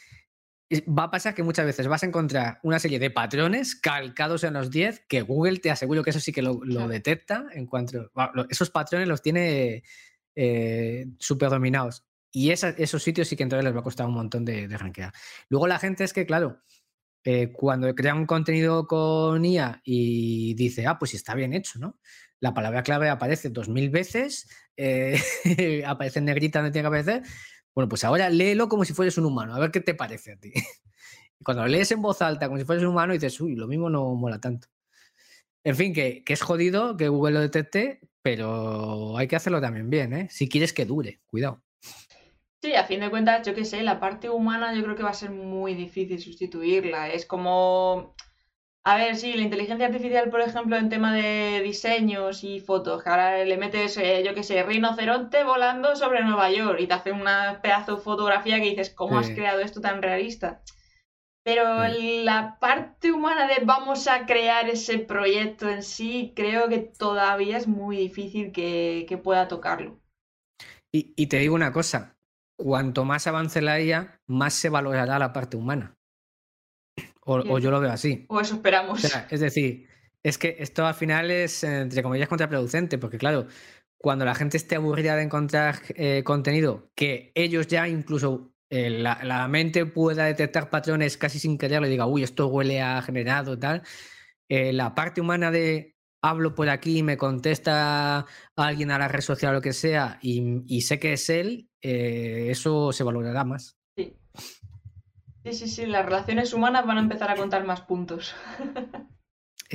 Speaker 3: va a pasar que muchas veces vas a encontrar una serie de patrones calcados en los 10 que Google te aseguro que eso sí que lo, detecta en cuanto esos patrones los tiene eh, super dominados y esos sitios sí que entonces les va a costar un montón de, de Luego la gente es que, claro, eh, cuando crea un contenido con IA y dice, ah, pues está bien hecho, ¿no? La palabra clave aparece dos mil veces, eh, aparece en negrita donde tiene que aparecer, bueno, pues ahora léelo como si fueras un humano, a ver qué te parece a ti. Cuando lo lees en voz alta como si fueras un humano, dices, uy, lo mismo no mola tanto. En fin, que, es jodido que Google lo detecte, pero hay que hacerlo también bien, ¿eh? Si quieres que dure, cuidado.
Speaker 1: Sí, a fin de cuentas, yo qué sé, la parte humana yo creo que va a ser muy difícil sustituirla. Es como a ver, sí, la inteligencia artificial, por ejemplo, en tema de diseños y fotos, que ahora le metes, eh, yo qué sé, rinoceronte volando sobre Nueva York y te hace una pedazo de fotografía que dices, ¿cómo has creado esto tan realista? Pero la parte humana de vamos a crear ese proyecto en sí, creo que todavía es muy difícil que, pueda tocarlo.
Speaker 3: Y, y, te digo una cosa, cuanto más avance la IA, más se valorará la parte humana. O, yo lo veo así.
Speaker 1: O eso esperamos.
Speaker 3: es decir, es que esto al final es, entre comillas, contraproducente, porque claro, cuando la gente esté aburrida de encontrar eh, contenido que ellos ya incluso eh, la, mente pueda detectar patrones casi sin quererlo y diga, uy, esto huele a generado, tal, eh, la parte humana de hablo por aquí, me contesta alguien a la red social o lo que sea y, y sé que es él, eso se valorará más.
Speaker 1: Sí, sí, sí, las relaciones humanas van a empezar a contar más puntos.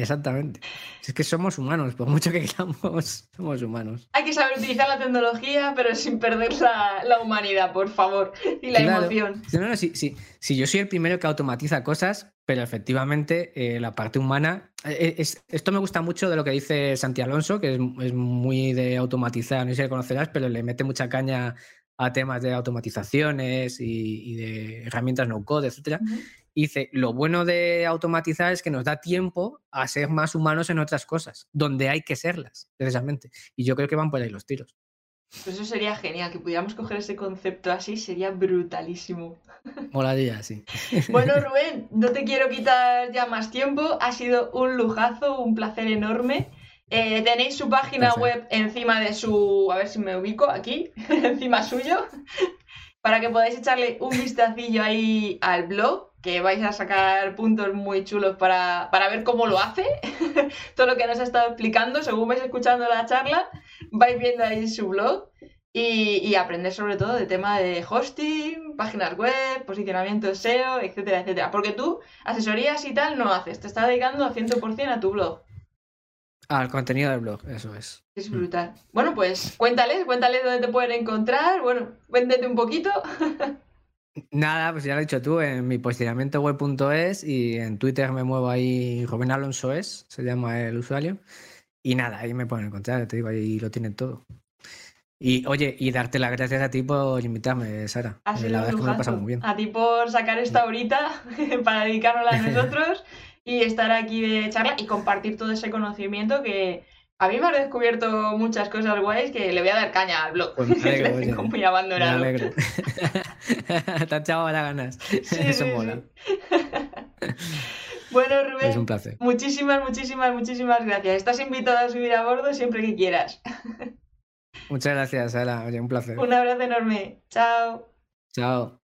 Speaker 3: Exactamente. Es que somos humanos, por mucho que queramos, somos humanos.
Speaker 1: Hay que saber utilizar la tecnología, pero sin perder la, humanidad, por favor, y la emoción.
Speaker 3: No, no, sí, sí, sí, yo soy el primero que automatiza cosas, pero efectivamente eh, la parte humana. Eh, es, esto me gusta mucho de lo que dice Santi Alonso, que es, muy de automatizar, no sé si le conocerás, pero le mete mucha caña a temas de automatizaciones y, de herramientas no code, etcétera dice, lo bueno de automatizar es que nos da tiempo a ser más humanos en otras cosas, donde hay que serlas, precisamente. Y yo creo que van por ahí los tiros.
Speaker 1: Pues eso sería genial, que pudiéramos coger ese concepto así, sería brutalísimo.
Speaker 3: Molaría, sí.
Speaker 1: Bueno, Rubén, no te quiero quitar ya más tiempo, ha sido un lujazo, un placer enorme. Eh, tenéis su página web encima de su, a ver si me ubico aquí, encima suyo, para que podáis echarle un vistacillo ahí al blog que vais a sacar puntos muy chulos para, ver cómo lo hace, todo lo que nos ha estado explicando, según vais escuchando la charla, vais viendo ahí su blog y, aprender sobre todo de tema de hosting, páginas web, posicionamiento SEO, etcétera, etcétera. Porque tú asesorías y tal no haces, te estás dedicando a 100% a tu blog.
Speaker 3: Al contenido del blog, eso es.
Speaker 1: Es brutal. Bueno, pues cuéntales, cuéntales dónde te pueden encontrar. Bueno, véndete un poquito.
Speaker 3: Nada, pues ya lo has dicho tú, en mi posicionamiento web.es y en Twitter me muevo ahí, Rubén Alonso es, se llama el usuario. Y nada, ahí me pueden encontrar, te digo, ahí lo tienen todo. Y oye, y darte las gracias a ti por invitarme, Sara.
Speaker 1: Ha la verdad es que me pasado muy bien. A ti por sacar esta horita para dedicárnosla a nosotros y estar aquí de charla y compartir todo ese conocimiento que, a mí me ha descubierto muchas cosas guays que le voy a dar caña al blog. Pues me alegro, muy abandonado. Me alegro.
Speaker 3: Te has echado las ganas. Eso mola.
Speaker 1: bueno, Rubén.
Speaker 3: Es un placer.
Speaker 1: Muchísimas, muchísimas, muchísimas gracias. Estás invitado a subir a bordo siempre que quieras.
Speaker 3: Muchas gracias, Ala. Oye, un placer.
Speaker 1: Un abrazo enorme. Chao.
Speaker 3: Chao.